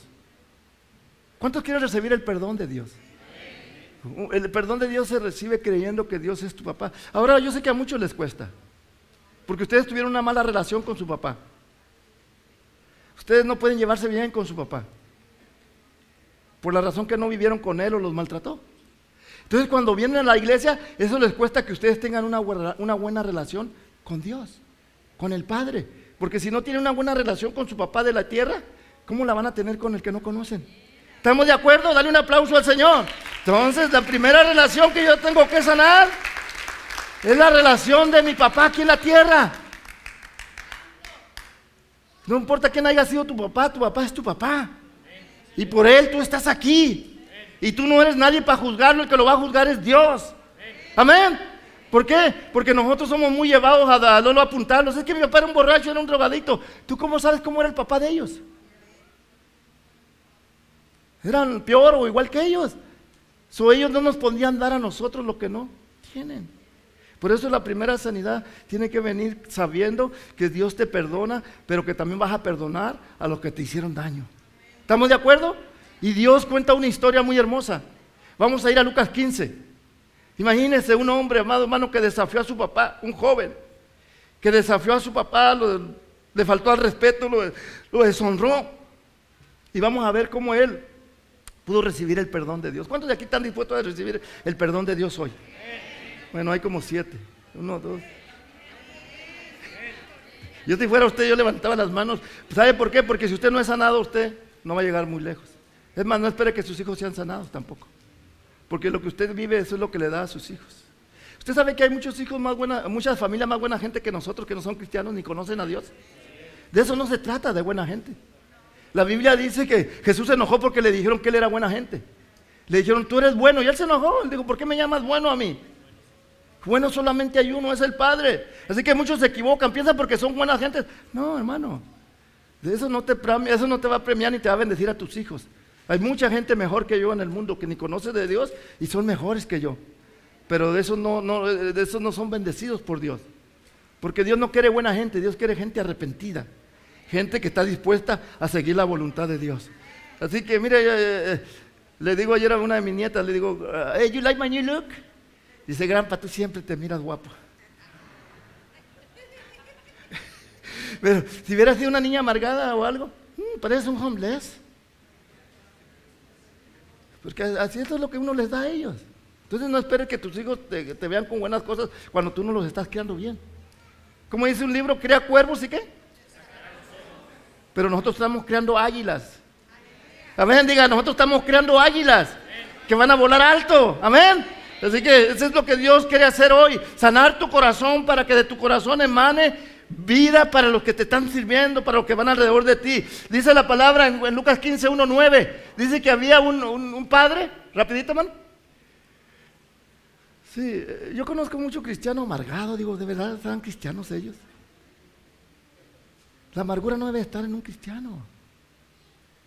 ¿Cuántos quieren recibir el perdón de Dios? El perdón de Dios se recibe creyendo que Dios es tu papá. Ahora, yo sé que a muchos les cuesta. Porque ustedes tuvieron una mala relación con su papá. Ustedes no pueden llevarse bien con su papá. Por la razón que no vivieron con él o los maltrató. Entonces cuando vienen a la iglesia, eso les cuesta que ustedes tengan una buena, relación con Dios, con el Padre. Porque si no tienen una buena relación con su papá de la tierra, ¿cómo la van a tener con el que no conocen? ¿Estamos de acuerdo? Dale un aplauso al Señor. Entonces, la primera relación que yo tengo que sanar es la relación de mi papá aquí en la tierra. No importa quién haya sido tu papá, tu papá es tu papá. Y por él tú estás aquí. Y tú no eres nadie para juzgarlo, el que lo va a juzgar es Dios. Amén. ¿Por qué? Porque nosotros somos muy llevados a, a, a apuntarlos. Es que mi papá era un borracho, era un drogadito. ¿Tú cómo sabes cómo era el papá de ellos? Eran peor o igual que ellos. So, ellos no nos podían dar a nosotros lo que no tienen. Por eso la primera sanidad tiene que venir sabiendo que Dios te perdona, pero que también vas a perdonar a los que te hicieron daño. ¿Estamos de acuerdo? Y Dios cuenta una historia muy hermosa. Vamos a ir a Lucas 15. Imagínense un hombre, amado hermano, que desafió a su papá, un joven, que desafió a su papá, le faltó al respeto, lo, lo deshonró. Y vamos a ver cómo él pudo recibir el perdón de Dios. ¿Cuántos de aquí están dispuestos a recibir el perdón de Dios hoy? Bueno, hay como siete. Uno, dos. Yo si fuera usted, yo levantaba las manos. ¿Sabe por qué? Porque si usted no es sanado, usted no va a llegar muy lejos. Es más, no espere que sus hijos sean sanados tampoco. Porque lo que usted vive, eso es lo que le da a sus hijos. Usted sabe que hay muchos hijos más buenas, muchas familias más buena gente que nosotros que no son cristianos ni conocen a Dios. De eso no se trata, de buena gente. La Biblia dice que Jesús se enojó porque le dijeron que él era buena gente. Le dijeron, tú eres bueno. Y él se enojó. Él dijo, ¿por qué me llamas bueno a mí? Bueno solamente hay uno, es el Padre. Así que muchos se equivocan, piensan porque son buenas gentes. No, hermano. De eso no te, eso no te va a premiar ni te va a bendecir a tus hijos. Hay mucha gente mejor que yo en el mundo que ni conoce de Dios y son mejores que yo. Pero de esos no, son bendecidos por Dios. Porque Dios no quiere buena gente, Dios quiere gente arrepentida. Gente que está dispuesta a seguir la voluntad de Dios. Así que, mire, eh, eh, le digo ayer a una de mis nietas, le digo, hey, you like my new look? Dice, Grampa, tú siempre te miras guapo. *laughs* Pero si hubiera sido una niña amargada o algo, mmm, pareces un homeless. Porque así eso es lo que uno les da a ellos. Entonces no esperes que tus hijos te, vean con buenas cosas cuando tú no los estás creando bien. Como dice un libro, crea cuervos y qué. Pero nosotros estamos creando águilas. Amén, diga, nosotros estamos creando águilas que van a volar alto. Amén. Así que eso es lo que Dios quiere hacer hoy, sanar tu corazón para que de tu corazón emane vida para los que te están sirviendo, para los que van alrededor de ti. Dice la palabra en, Lucas 15, 1, 9, dice que había un, padre, rapidito, man. Sí, yo conozco mucho cristiano amargado, digo, ¿de verdad están cristianos ellos? La amargura no debe estar en un cristiano.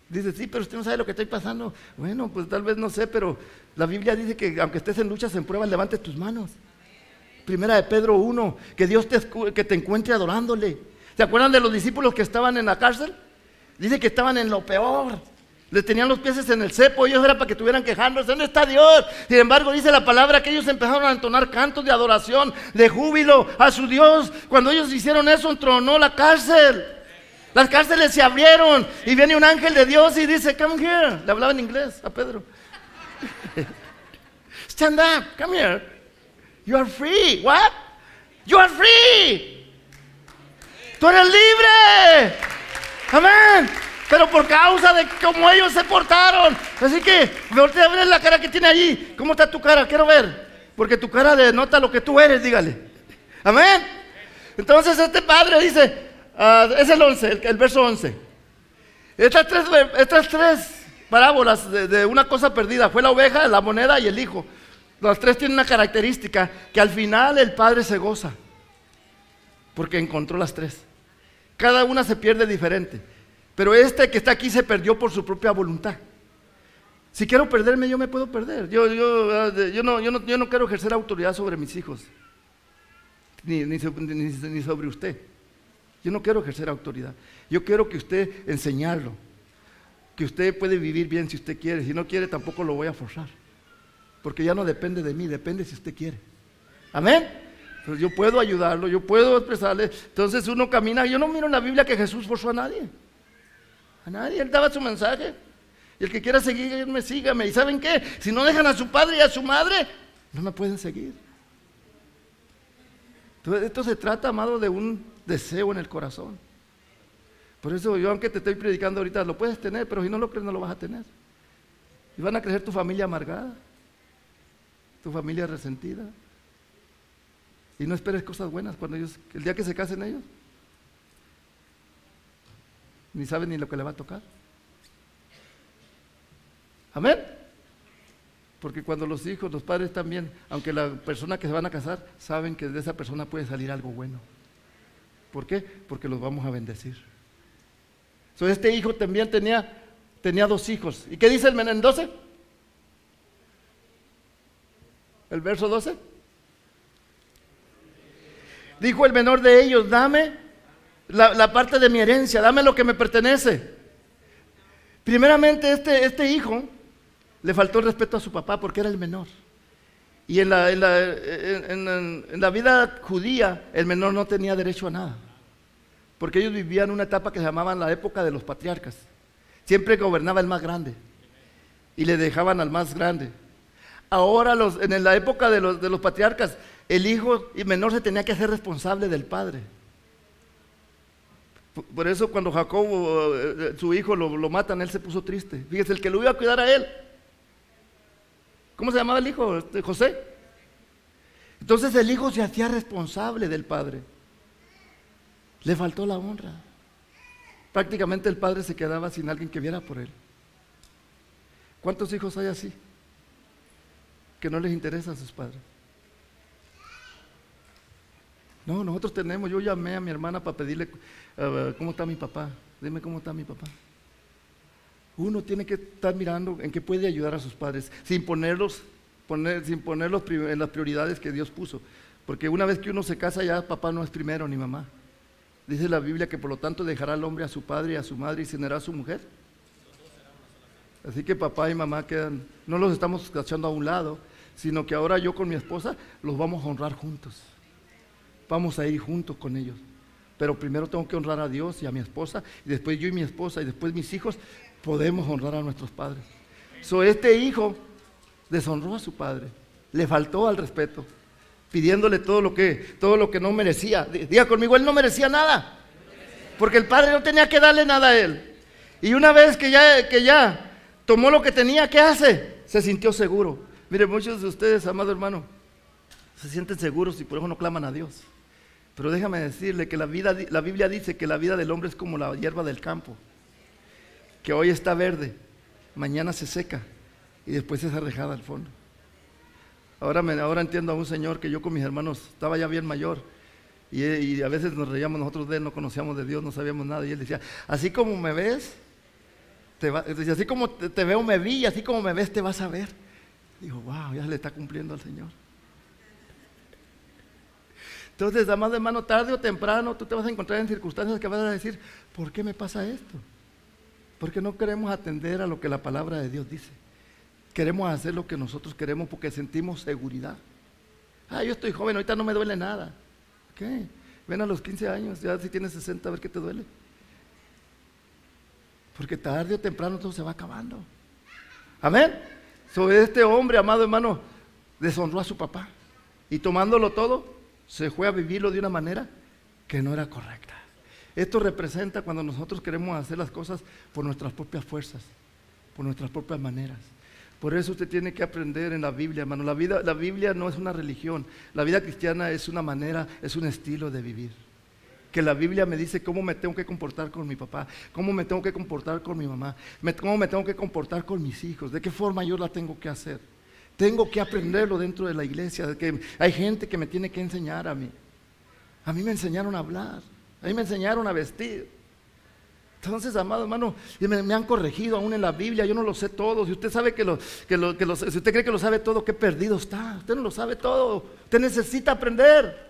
Dice, sí, pero usted no sabe lo que estoy pasando. Bueno, pues tal vez no sé, pero la Biblia dice que aunque estés en luchas, en pruebas, levantes tus manos. Primera de Pedro 1, que Dios te, que te encuentre adorándole. ¿Se acuerdan de los discípulos que estaban en la cárcel? Dice que estaban en lo peor. Les tenían los pies en el cepo, ellos era para que estuvieran quejándose. ¿Dónde está Dios? Sin embargo, dice la palabra que ellos empezaron a entonar cantos de adoración, de júbilo a su Dios. Cuando ellos hicieron eso, entronó la cárcel. Las cárceles se abrieron y viene un ángel de Dios y dice, come here. Le hablaba en inglés a Pedro. *laughs* Stand up, come here. You are free. What? You are free. Tú eres libre. Amén. Pero por causa de cómo ellos se portaron. Así que, voltea a ver la cara que tiene allí. ¿Cómo está tu cara? Quiero ver. Porque tu cara denota lo que tú eres, dígale. Amén. Entonces este padre dice, Uh, es el 11, el, verso 11. Estas tres, estas tres parábolas de, una cosa perdida. Fue la oveja, la moneda y el hijo. Los tres tienen una característica que al final el padre se goza. Porque encontró las tres. Cada una se pierde diferente. Pero este que está aquí se perdió por su propia voluntad. Si quiero perderme, yo me puedo perder. Yo, yo, yo, no, yo, no, yo no quiero ejercer autoridad sobre mis hijos, ni, ni, ni sobre usted. Yo no quiero ejercer autoridad. Yo quiero que usted enseñarlo. Que usted puede vivir bien si usted quiere. Si no quiere, tampoco lo voy a forzar. Porque ya no depende de mí, depende si usted quiere. Amén. Entonces yo puedo ayudarlo, yo puedo expresarle. Entonces uno camina. Yo no miro en la Biblia que Jesús forzó a nadie. A nadie. Él daba su mensaje. Y el que quiera seguirme, sígame. ¿Y saben qué? Si no dejan a su padre y a su madre, no me pueden seguir. Entonces, esto se trata, amado, de un deseo en el corazón. Por eso yo, aunque te estoy predicando ahorita, lo puedes tener, pero si no lo crees, no lo vas a tener. Y van a crecer tu familia amargada, tu familia resentida. Y no esperes cosas buenas cuando ellos, el día que se casen ellos, ni saben ni lo que le va a tocar. Amén. Porque cuando los hijos, los padres también, aunque la persona que se van a casar, saben que de esa persona puede salir algo bueno. ¿Por qué? Porque los vamos a bendecir. este hijo también tenía, tenía dos hijos. ¿Y qué dice el en 12? El verso 12. Dijo el menor de ellos, dame la, la, parte de mi herencia, dame lo que me pertenece. Primeramente este, este hijo le faltó el respeto a su papá porque era el menor. Y en la, en la, vida judía el menor no tenía derecho a nada. Porque ellos vivían una etapa que se llamaba la época de los patriarcas. Siempre gobernaba el más grande. Y le dejaban al más grande. Ahora los, en la época de los, patriarcas, el hijo y menor se tenía que hacer responsable del padre. Por eso cuando Jacobo, eh, su hijo, lo, lo, matan, él se puso triste. Fíjese, el que lo iba a cuidar a él, ¿Cómo se llamaba el hijo? Este, José. Entonces el hijo se hacía responsable del padre. Le faltó la honra. Prácticamente el padre se quedaba sin alguien que viera por él. ¿Cuántos hijos hay así? Que no les interesan sus padres. No, nosotros tenemos, yo llamé a mi hermana para pedirle eh, cómo está mi papá. Dime cómo está mi papá. Uno tiene que estar mirando en qué puede ayudar a sus padres, sin ponerlos, poner, sin ponerlos en las prioridades que Dios puso. Porque una vez que uno se casa, ya papá no es primero ni mamá. Dice la Biblia que por lo tanto dejará al hombre a su padre y a su madre y se a su mujer. Así que papá y mamá quedan, no los estamos echando a un lado, sino que ahora yo con mi esposa los vamos a honrar juntos. Vamos a ir juntos con ellos. Pero primero tengo que honrar a Dios y a mi esposa, y después yo y mi esposa, y después mis hijos, podemos honrar a nuestros padres. So, este hijo deshonró a su padre, le faltó al respeto, pidiéndole todo lo que, todo lo que no merecía. Diga conmigo, él no merecía nada, porque el padre no tenía que darle nada a él. Y una vez que ya, que ya tomó lo que tenía, ¿qué hace? Se sintió seguro. Mire, muchos de ustedes, amado hermano, se sienten seguros y por eso no claman a Dios. Pero déjame decirle que la, vida, la Biblia dice que la vida del hombre es como la hierba del campo que hoy está verde, mañana se seca y después es arrejada al fondo. Ahora, me, ahora entiendo a un señor que yo con mis hermanos estaba ya bien mayor y, a veces nos reíamos nosotros de él, no conocíamos de Dios, no sabíamos nada y él decía, así como me ves, te así como te, veo me vi y así como me ves te vas a ver. Dijo, wow, ya le está cumpliendo al Señor. Entonces, amado hermano, tarde o temprano tú te vas a encontrar en circunstancias que vas a decir, ¿por qué me pasa esto? Porque no queremos atender a lo que la palabra de Dios dice. Queremos hacer lo que nosotros queremos porque sentimos seguridad. Ah, yo estoy joven, ahorita no me duele nada. ¿Qué? Ven a los 15 años, ya si tienes 60, a ver qué te duele. Porque tarde o temprano todo se va acabando. Amén. Sobre este hombre, amado hermano, deshonró a su papá. Y tomándolo todo, se fue a vivirlo de una manera que no era correcta. Esto representa cuando nosotros queremos hacer las cosas por nuestras propias fuerzas, por nuestras propias maneras. Por eso usted tiene que aprender en la Biblia, hermano. La, vida, la Biblia no es una religión. La vida cristiana es una manera, es un estilo de vivir. Que la Biblia me dice cómo me tengo que comportar con mi papá, cómo me tengo que comportar con mi mamá, cómo me tengo que comportar con mis hijos, de qué forma yo la tengo que hacer. Tengo que aprenderlo dentro de la iglesia, que hay gente que me tiene que enseñar a mí. A mí me enseñaron a hablar, a mí me enseñaron a vestir. Entonces, amado hermano, me, han corregido aún en la Biblia, yo no lo sé todo. Si usted sabe que lo, que lo, que si usted cree que lo sabe todo, qué perdido está. Usted no lo sabe todo. Usted necesita aprender.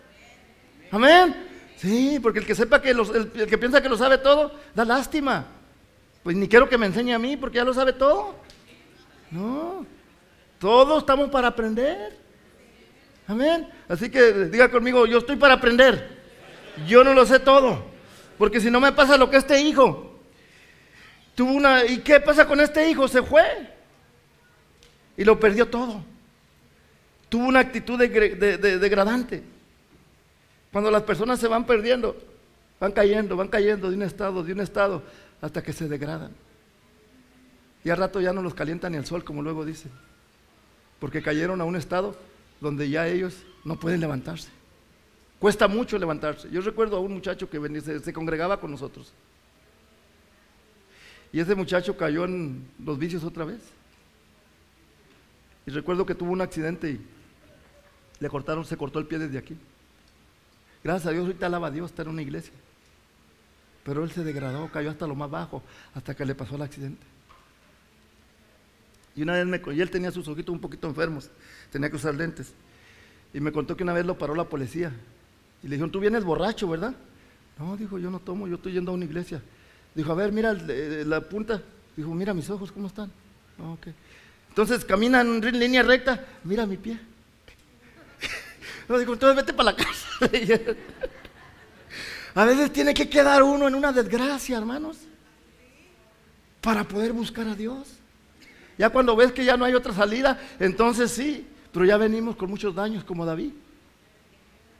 Amén. Sí, porque el que sepa que el, que piensa que lo sabe todo, da lástima. Pues ni quiero que me enseñe a mí porque ya lo sabe todo. No. Todos estamos para aprender. Amén. Así que diga conmigo, yo estoy para aprender. Yo no lo sé todo. Porque si no me pasa lo que este hijo tuvo una... ¿Y qué pasa con este hijo? Se fue. Y lo perdió todo. Tuvo una actitud degradante. Cuando las personas se van perdiendo, van cayendo, van cayendo de un estado, de un estado, hasta que se degradan. Y al rato ya no los calienta ni el sol, como luego dicen. Porque cayeron a un estado donde ya ellos no pueden levantarse. Cuesta mucho levantarse. Yo recuerdo a un muchacho que venía, se, congregaba con nosotros. Y ese muchacho cayó en los vicios otra vez. Y recuerdo que tuvo un accidente y le cortaron, se cortó el pie desde aquí. Gracias a Dios, ahorita alaba a Dios, está en una iglesia. Pero él se degradó, cayó hasta lo más bajo, hasta que le pasó el accidente. Y una vez me y él tenía sus ojitos un poquito enfermos, tenía que usar lentes. Y me contó que una vez lo paró la policía y le dijeron, tú vienes borracho, ¿verdad? No, dijo, yo no tomo, yo estoy yendo a una iglesia. Dijo, a ver, mira la punta. Dijo, mira mis ojos, ¿cómo están? Entonces camina en línea recta, mira mi pie. Entonces vete para la casa. *laughs* a veces tiene que quedar uno en una desgracia, hermanos, para poder buscar a Dios. Ya cuando ves que ya no hay otra salida, entonces sí, pero ya venimos con muchos daños como David.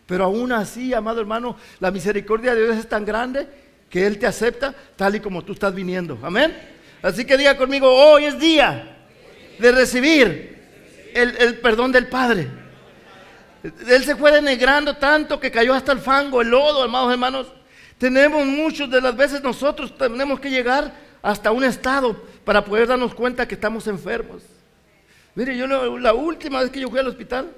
Pero aún así, amado hermano, la misericordia de Dios es tan grande que Él te acepta tal y como tú estás viniendo. Amén. Así que diga conmigo, hoy es día de recibir el, perdón del Padre. Él se fue denegrando tanto que cayó hasta el fango, el lodo, amados hermanos. Tenemos muchos de las veces nosotros tenemos que llegar hasta un estado para poder darnos cuenta que estamos enfermos. Mire, yo la última vez que yo fui al hospital,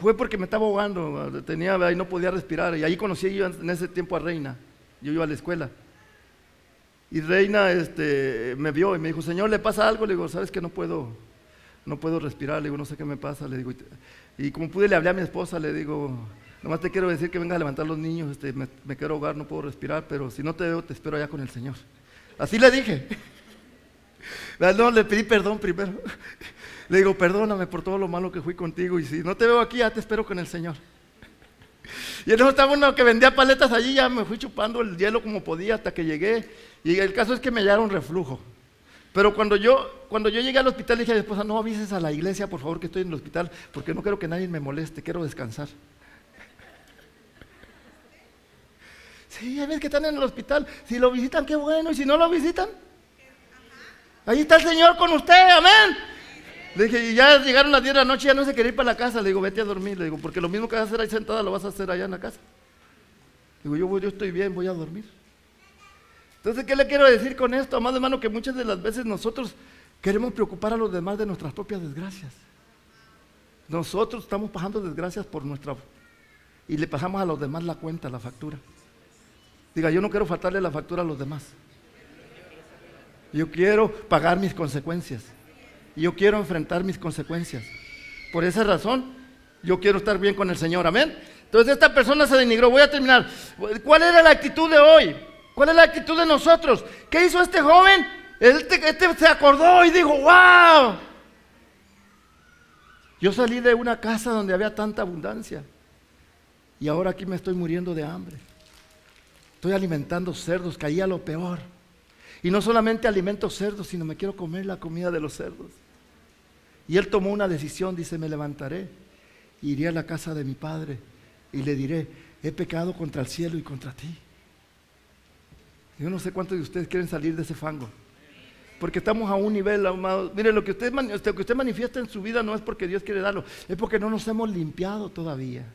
fue porque me estaba ahogando, tenía y no podía respirar. Y ahí conocí yo en ese tiempo a Reina. Yo iba a la escuela. Y Reina este, me vio y me dijo, Señor, ¿le pasa algo? Le digo, ¿sabes que no puedo, no puedo respirar? Le digo, no sé qué me pasa. Le digo, y como pude, le hablé a mi esposa, le digo, nomás te quiero decir que venga a levantar los niños, este, me, quiero ahogar, no puedo respirar, pero si no te veo, te espero allá con el Señor. Así le dije. *laughs* No, le pedí perdón primero. *laughs* Le digo, perdóname por todo lo malo que fui contigo y si no te veo aquí, ya te espero con el Señor. *laughs* Y entonces estaba uno que vendía paletas allí, ya me fui chupando el hielo como podía hasta que llegué. Y el caso es que me hallaron reflujo. Pero cuando yo, cuando yo llegué al hospital, dije a mi esposa, no avises a la iglesia, por favor, que estoy en el hospital, porque no quiero que nadie me moleste, quiero descansar. *laughs* Sí, hay veces que están en el hospital. Si lo visitan, qué bueno. Y si no lo visitan, ahí está el Señor con usted, amén. Le dije, y ya llegaron las 10 de la noche, ya no se quería ir para la casa. Le digo, vete a dormir. Le digo, porque lo mismo que vas a hacer ahí sentada lo vas a hacer allá en la casa. Le digo, yo, yo estoy bien, voy a dormir. Entonces, ¿qué le quiero decir con esto, amado hermano? Que muchas de las veces nosotros queremos preocupar a los demás de nuestras propias desgracias. Nosotros estamos pasando desgracias por nuestra... Y le pasamos a los demás la cuenta, la factura. Diga, yo no quiero faltarle la factura a los demás. Yo quiero pagar mis consecuencias. Yo quiero enfrentar mis consecuencias. Por esa razón, yo quiero estar bien con el Señor. Amén. Entonces esta persona se denigró. Voy a terminar. ¿Cuál era la actitud de hoy? ¿Cuál es la actitud de nosotros? ¿Qué hizo este joven? Este, este se acordó y dijo, wow. Yo salí de una casa donde había tanta abundancia. Y ahora aquí me estoy muriendo de hambre. Estoy alimentando cerdos, caí a lo peor. Y no solamente alimento cerdos, sino me quiero comer la comida de los cerdos. Y él tomó una decisión, dice, me levantaré, iré a la casa de mi padre y le diré, he pecado contra el cielo y contra ti. Yo no sé cuántos de ustedes quieren salir de ese fango. Porque estamos a un nivel, amado. Mire, lo que, usted, lo que usted manifiesta en su vida no es porque Dios quiere darlo, es porque no nos hemos limpiado todavía.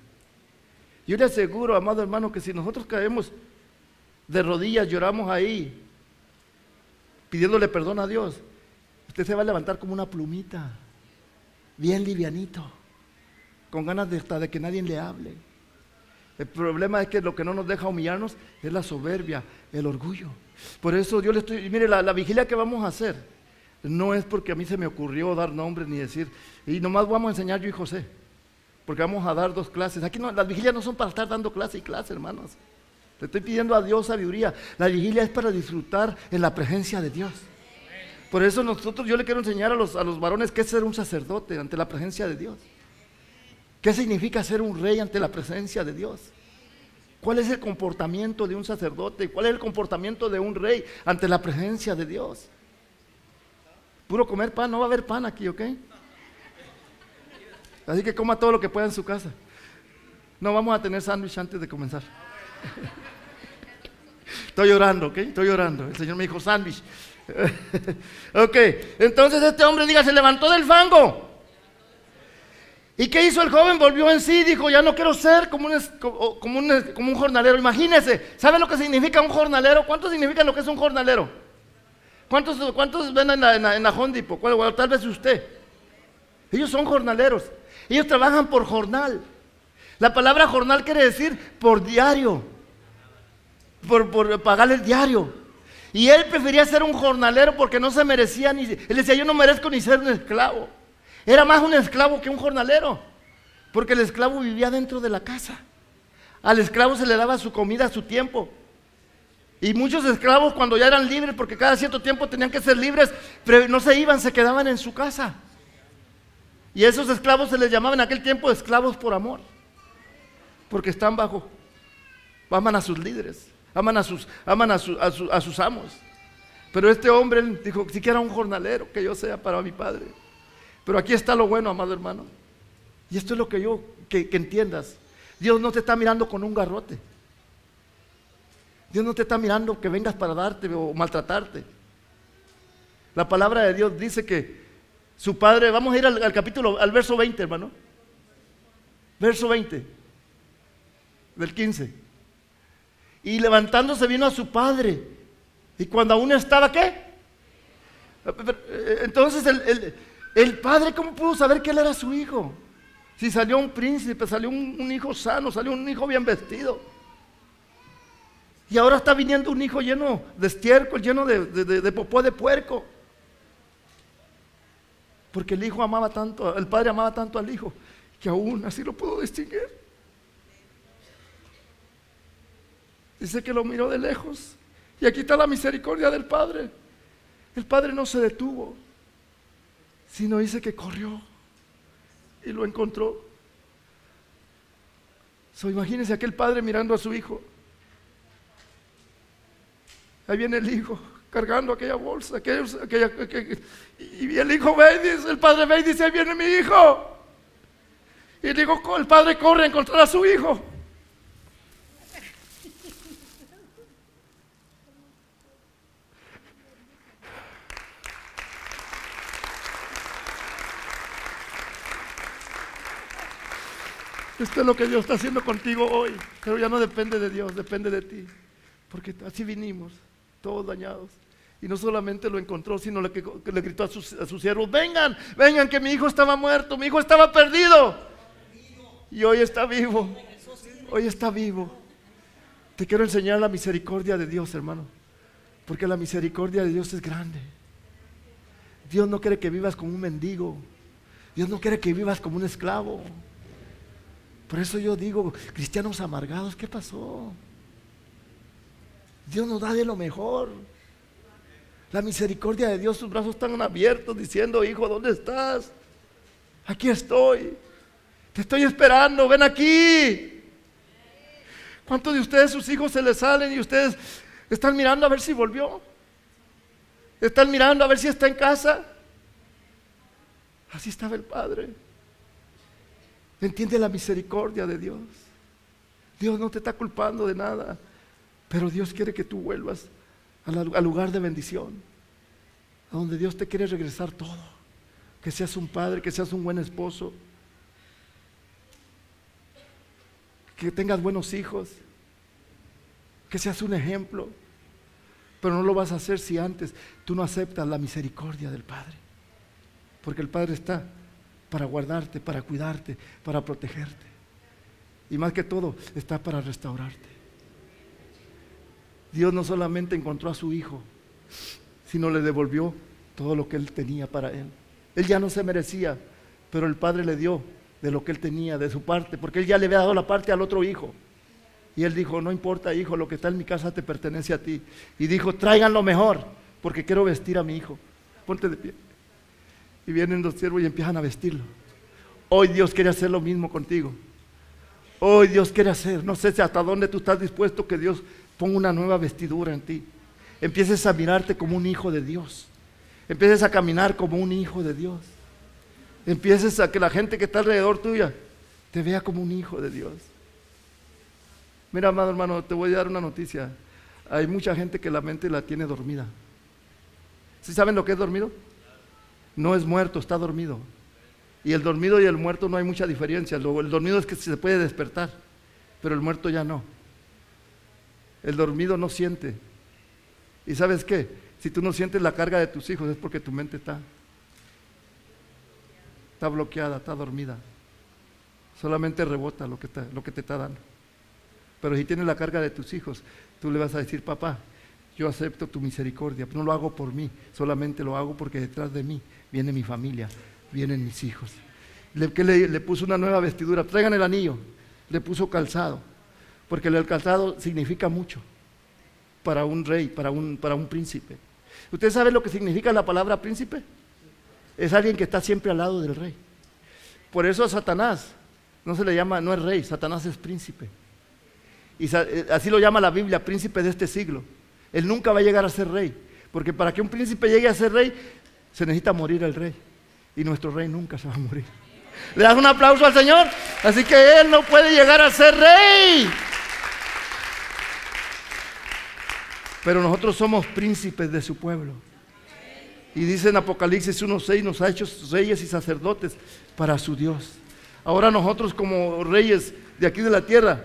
Yo le aseguro, amado hermano, que si nosotros caemos de rodillas, lloramos ahí, pidiéndole perdón a Dios, usted se va a levantar como una plumita, bien livianito, con ganas de, de que nadie le hable. El problema es que lo que no nos deja humillarnos es la soberbia, el orgullo. Por eso yo le estoy, mire, la, la vigilia que vamos a hacer no es porque a mí se me ocurrió dar nombres ni decir, y nomás vamos a enseñar yo y José, porque vamos a dar dos clases. Aquí no, las vigilias no son para estar dando clase y clase, hermanos. Le estoy pidiendo a Dios sabiduría. La vigilia es para disfrutar en la presencia de Dios. Por eso nosotros, yo le quiero enseñar a los, a los varones qué es ser un sacerdote ante la presencia de Dios. ¿Qué significa ser un rey ante la presencia de Dios? ¿Cuál es el comportamiento de un sacerdote? ¿Cuál es el comportamiento de un rey ante la presencia de Dios? Puro comer pan, no va a haber pan aquí, ¿ok? Así que coma todo lo que pueda en su casa. No vamos a tener sándwich antes de comenzar. *laughs* Estoy llorando, ¿ok? Estoy llorando. El Señor me dijo sándwich. *laughs* ok, entonces este hombre diga, se levantó del fango. ¿Y qué hizo el joven? Volvió en sí, dijo, ya no quiero ser como un, como un, como un jornalero. Imagínese, ¿sabe lo que significa un jornalero? ¿Cuánto significa lo que es un jornalero? ¿Cuántos, cuántos ven en la, en la, tal vez usted. Ellos son jornaleros. Ellos trabajan por jornal. La palabra jornal quiere decir por diario. Por, por pagarle el diario. Y él prefería ser un jornalero porque no se merecía ni. Él decía: Yo no merezco ni ser un esclavo. Era más un esclavo que un jornalero. Porque el esclavo vivía dentro de la casa. Al esclavo se le daba su comida a su tiempo. Y muchos esclavos cuando ya eran libres, porque cada cierto tiempo tenían que ser libres, pero no se iban, se quedaban en su casa. Y a esos esclavos se les llamaba en aquel tiempo esclavos por amor. Porque están bajo, aman a sus líderes, aman a sus, aman a, sus amos. Pero este hombre dijo, siquiera un jornalero que yo sea para mi padre. Pero aquí está lo bueno, amado hermano. Y esto es lo que yo, que, entiendas. Dios no te está mirando con un garrote. Dios no te está mirando que vengas para darte o maltratarte. La palabra de Dios dice que su padre, vamos a ir al, capítulo, al verso 20, hermano. Verso 20, del 15. Y levantándose vino a su padre. Y cuando aún estaba, ¿qué? Entonces el, el, padre, ¿cómo pudo saber que él era su hijo? Si salió un príncipe, salió un hijo sano, salió un hijo bien vestido. Y ahora está viniendo un hijo lleno de estiércol, lleno de, popó de puerco. Porque el hijo amaba tanto, el padre amaba tanto al hijo, que aún así lo pudo distinguir. Dice que lo miró de lejos. Y aquí está la misericordia del padre. El padre no se detuvo, sino dice que corrió y lo encontró. So, imagínense aquel padre mirando a su hijo. Ahí viene el hijo cargando aquella bolsa, aquella, y el hijo ve y dice, el padre ve y dice, ahí viene mi hijo. Y el, el padre corre a encontrar a su hijo. Esto es lo que Dios está haciendo contigo hoy, pero ya no depende de Dios, depende de ti, porque así vinimos todos dañados. Y no solamente lo encontró, sino le, gritó a sus, a sus siervos, vengan, vengan, que mi hijo estaba muerto, mi hijo estaba perdido. Y hoy está vivo. Hoy está vivo. Te quiero enseñar la misericordia de Dios, hermano. Porque la misericordia de Dios es grande. Dios no quiere que vivas como un mendigo. Dios no quiere que vivas como un esclavo. Por eso yo digo, cristianos amargados, ¿qué pasó? Dios nos da de lo mejor. La misericordia de Dios, sus brazos están abiertos diciendo, hijo, ¿dónde estás? Aquí estoy. Te estoy esperando, ven aquí. ¿Cuántos de ustedes, sus hijos, se les salen y ustedes están mirando a ver si volvió? Están mirando a ver si está en casa. Así estaba el Padre. Entiende la misericordia de Dios. Dios no te está culpando de nada. Pero Dios quiere que tú vuelvas al lugar de bendición, a donde Dios te quiere regresar todo. Que seas un padre, que seas un buen esposo, que tengas buenos hijos, que seas un ejemplo. Pero no lo vas a hacer si antes tú no aceptas la misericordia del Padre. Porque el Padre está para guardarte, para cuidarte, para protegerte. Y más que todo, está para restaurarte. Dios no solamente encontró a su Hijo, sino le devolvió todo lo que Él tenía para Él. Él ya no se merecía, pero el Padre le dio de lo que Él tenía, de su parte, porque Él ya le había dado la parte al otro hijo. Y Él dijo, no importa hijo, lo que está en mi casa te pertenece a ti. Y dijo, traigan lo mejor, porque quiero vestir a mi hijo. Ponte de pie. Y vienen los siervos y empiezan a vestirlo. Hoy Dios quiere hacer lo mismo contigo. Hoy Dios quiere hacer, no sé si hasta dónde tú estás dispuesto que Dios ponga una nueva vestidura en ti. Empieces a mirarte como un hijo de Dios. Empieces a caminar como un hijo de Dios. Empieces a que la gente que está alrededor tuya te vea como un hijo de Dios. Mira, amado hermano, te voy a dar una noticia. Hay mucha gente que la mente la tiene dormida. ¿Sí saben lo que es dormido? No es muerto, está dormido. Y el dormido y el muerto no hay mucha diferencia. El dormido es que se puede despertar, pero el muerto ya no. El dormido no siente. ¿Y sabes qué? Si tú no sientes la carga de tus hijos es porque tu mente está está bloqueada, está dormida. Solamente rebota lo que, lo que te está dando. Pero si tienes la carga de tus hijos, tú le vas a decir, papá, yo acepto tu misericordia, no lo hago por mí, solamente lo hago porque detrás de mí viene mi familia, vienen mis hijos. Le, le, puso una nueva vestidura, traigan el anillo, le puso calzado, porque el calzado significa mucho para un rey, para un, para un príncipe. ¿Usted sabe lo que significa la palabra príncipe? Es alguien que está siempre al lado del rey. Por eso a Satanás no se le llama, no es rey, Satanás es príncipe. Y eh, así lo llama la Biblia, príncipe de este siglo. Él nunca va a llegar a ser rey, porque para que un príncipe llegue a ser rey, se necesita morir el rey. Y nuestro rey nunca se va a morir. ¿Le das un aplauso al Señor? Así que Él no puede llegar a ser rey. Pero nosotros somos príncipes de su pueblo. Y dice en Apocalipsis 1.6, nos ha hecho reyes y sacerdotes para su Dios. Ahora nosotros como reyes de aquí de la tierra,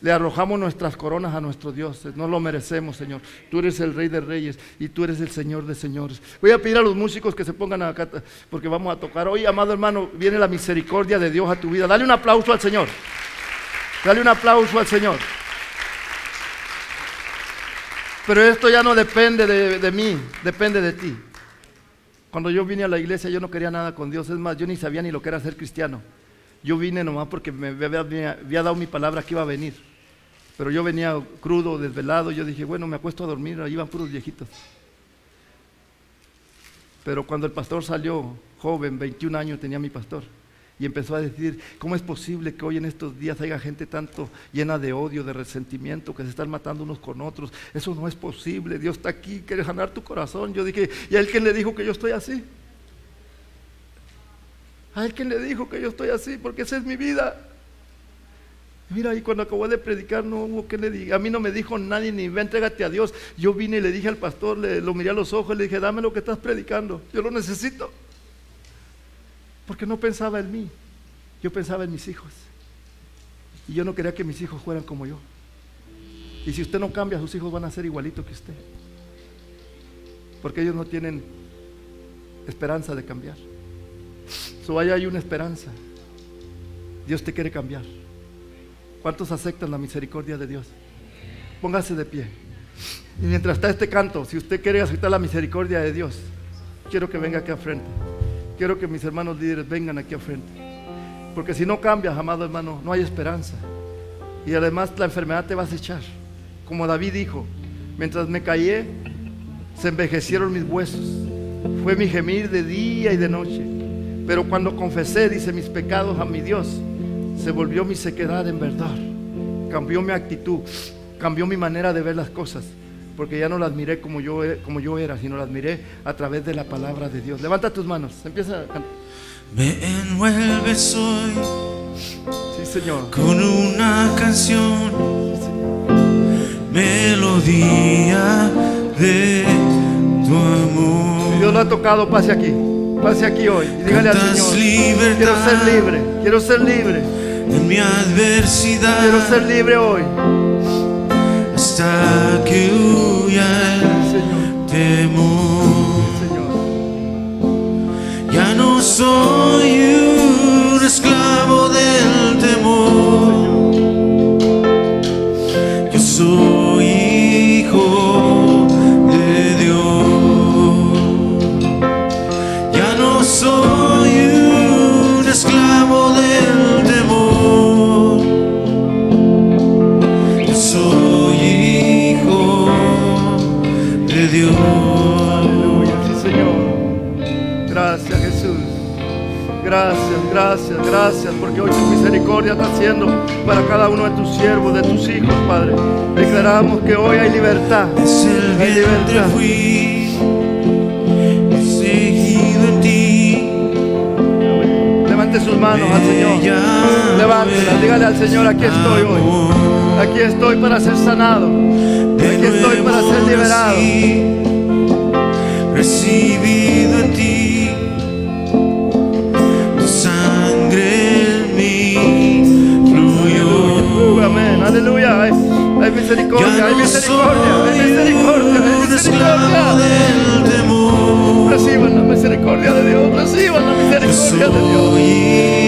le arrojamos nuestras coronas a nuestro Dios. No lo merecemos, Señor. Tú eres el Rey de Reyes y tú eres el Señor de Señores. Voy a pedir a los músicos que se pongan acá porque vamos a tocar. Hoy, amado hermano, viene la misericordia de Dios a tu vida. Dale un aplauso al Señor. Dale un aplauso al Señor. Pero esto ya no depende de, de mí, depende de ti. Cuando yo vine a la iglesia yo no quería nada con Dios, es más, yo ni sabía ni lo que era ser cristiano. Yo vine nomás porque me había, dado mi palabra que iba a venir. Pero yo venía crudo, desvelado, yo dije, bueno, me acuesto a dormir, ahí van puros viejitos. Pero cuando el pastor salió, joven, 21 años tenía mi pastor, y empezó a decir, ¿cómo es posible que hoy en estos días haya gente tanto llena de odio, de resentimiento, que se están matando unos con otros? Eso no es posible, Dios está aquí, quiere ganar tu corazón. Yo dije, ¿y a él quién le dijo que yo estoy así? ¿A él quién le dijo que yo estoy así? Porque esa es mi vida. Mira, y cuando acabó de predicar no hubo que le diga. A mí no me dijo nadie ni ve, entrégate a Dios. Yo vine y le dije al pastor, le, lo miré a los ojos y le dije, dame lo que estás predicando. Yo lo necesito. Porque no pensaba en mí, yo pensaba en mis hijos. Y yo no quería que mis hijos fueran como yo. Y si usted no cambia, sus hijos van a ser igualitos que usted. Porque ellos no tienen esperanza de cambiar. So ahí hay una esperanza. Dios te quiere cambiar. ¿Cuántos aceptan la misericordia de Dios? Póngase de pie. Y mientras está este canto, si usted quiere aceptar la misericordia de Dios, quiero que venga aquí a frente. Quiero que mis hermanos líderes vengan aquí a frente. Porque si no cambias, amado hermano, no hay esperanza. Y además la enfermedad te va a echar. Como David dijo, mientras me callé, se envejecieron mis huesos. Fue mi gemir de día y de noche. Pero cuando confesé, dice, mis pecados a mi Dios, se volvió mi sequedad en verdad. Cambió mi actitud, cambió mi manera de ver las cosas porque ya no las miré como yo, e, como yo era, sino las miré a través de la palabra de Dios. Levanta tus manos, empieza a cantar. Me envuelves hoy. Sí, Señor. Con una canción. Melodía de tu amor. Si Dios lo ha tocado, pase aquí. Pase aquí hoy. Y dígale al Señor. Quiero ser libre. Quiero ser libre. En mi adversidad Quiero ser libre hoy. hasta que huya el Señor. temor. Señor. Ya no soy un esclavo Gracias, gracias, gracias, porque hoy tu misericordia está haciendo para cada uno de tus siervos, de tus hijos, Padre. Declaramos que hoy hay libertad. Es el Hay libertad. fui, he seguido en ti. Levante sus manos al Señor. Levántela, dígale al Señor, aquí estoy hoy. Aquí estoy para ser sanado. Aquí estoy para ser liberado. Recibido en ti, misericordia, hay misericordia, hay misericordia, hay misericordia. del temor. Reciban la misericordia de Dios, reciban la misericordia de Dios.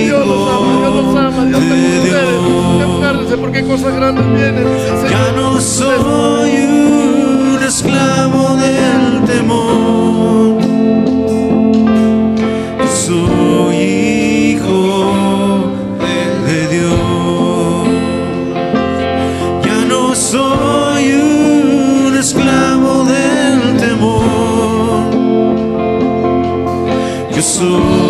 Dios los ama, Dios los ama, Dios está con de ustedes. Dios. Enfárrense porque cosas grandes vienen, dice el Ya no soy un esclavo del Yo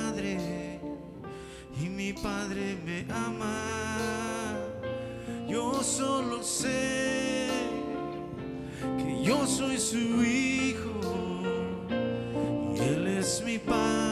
yo soy su hijo y él es mi padre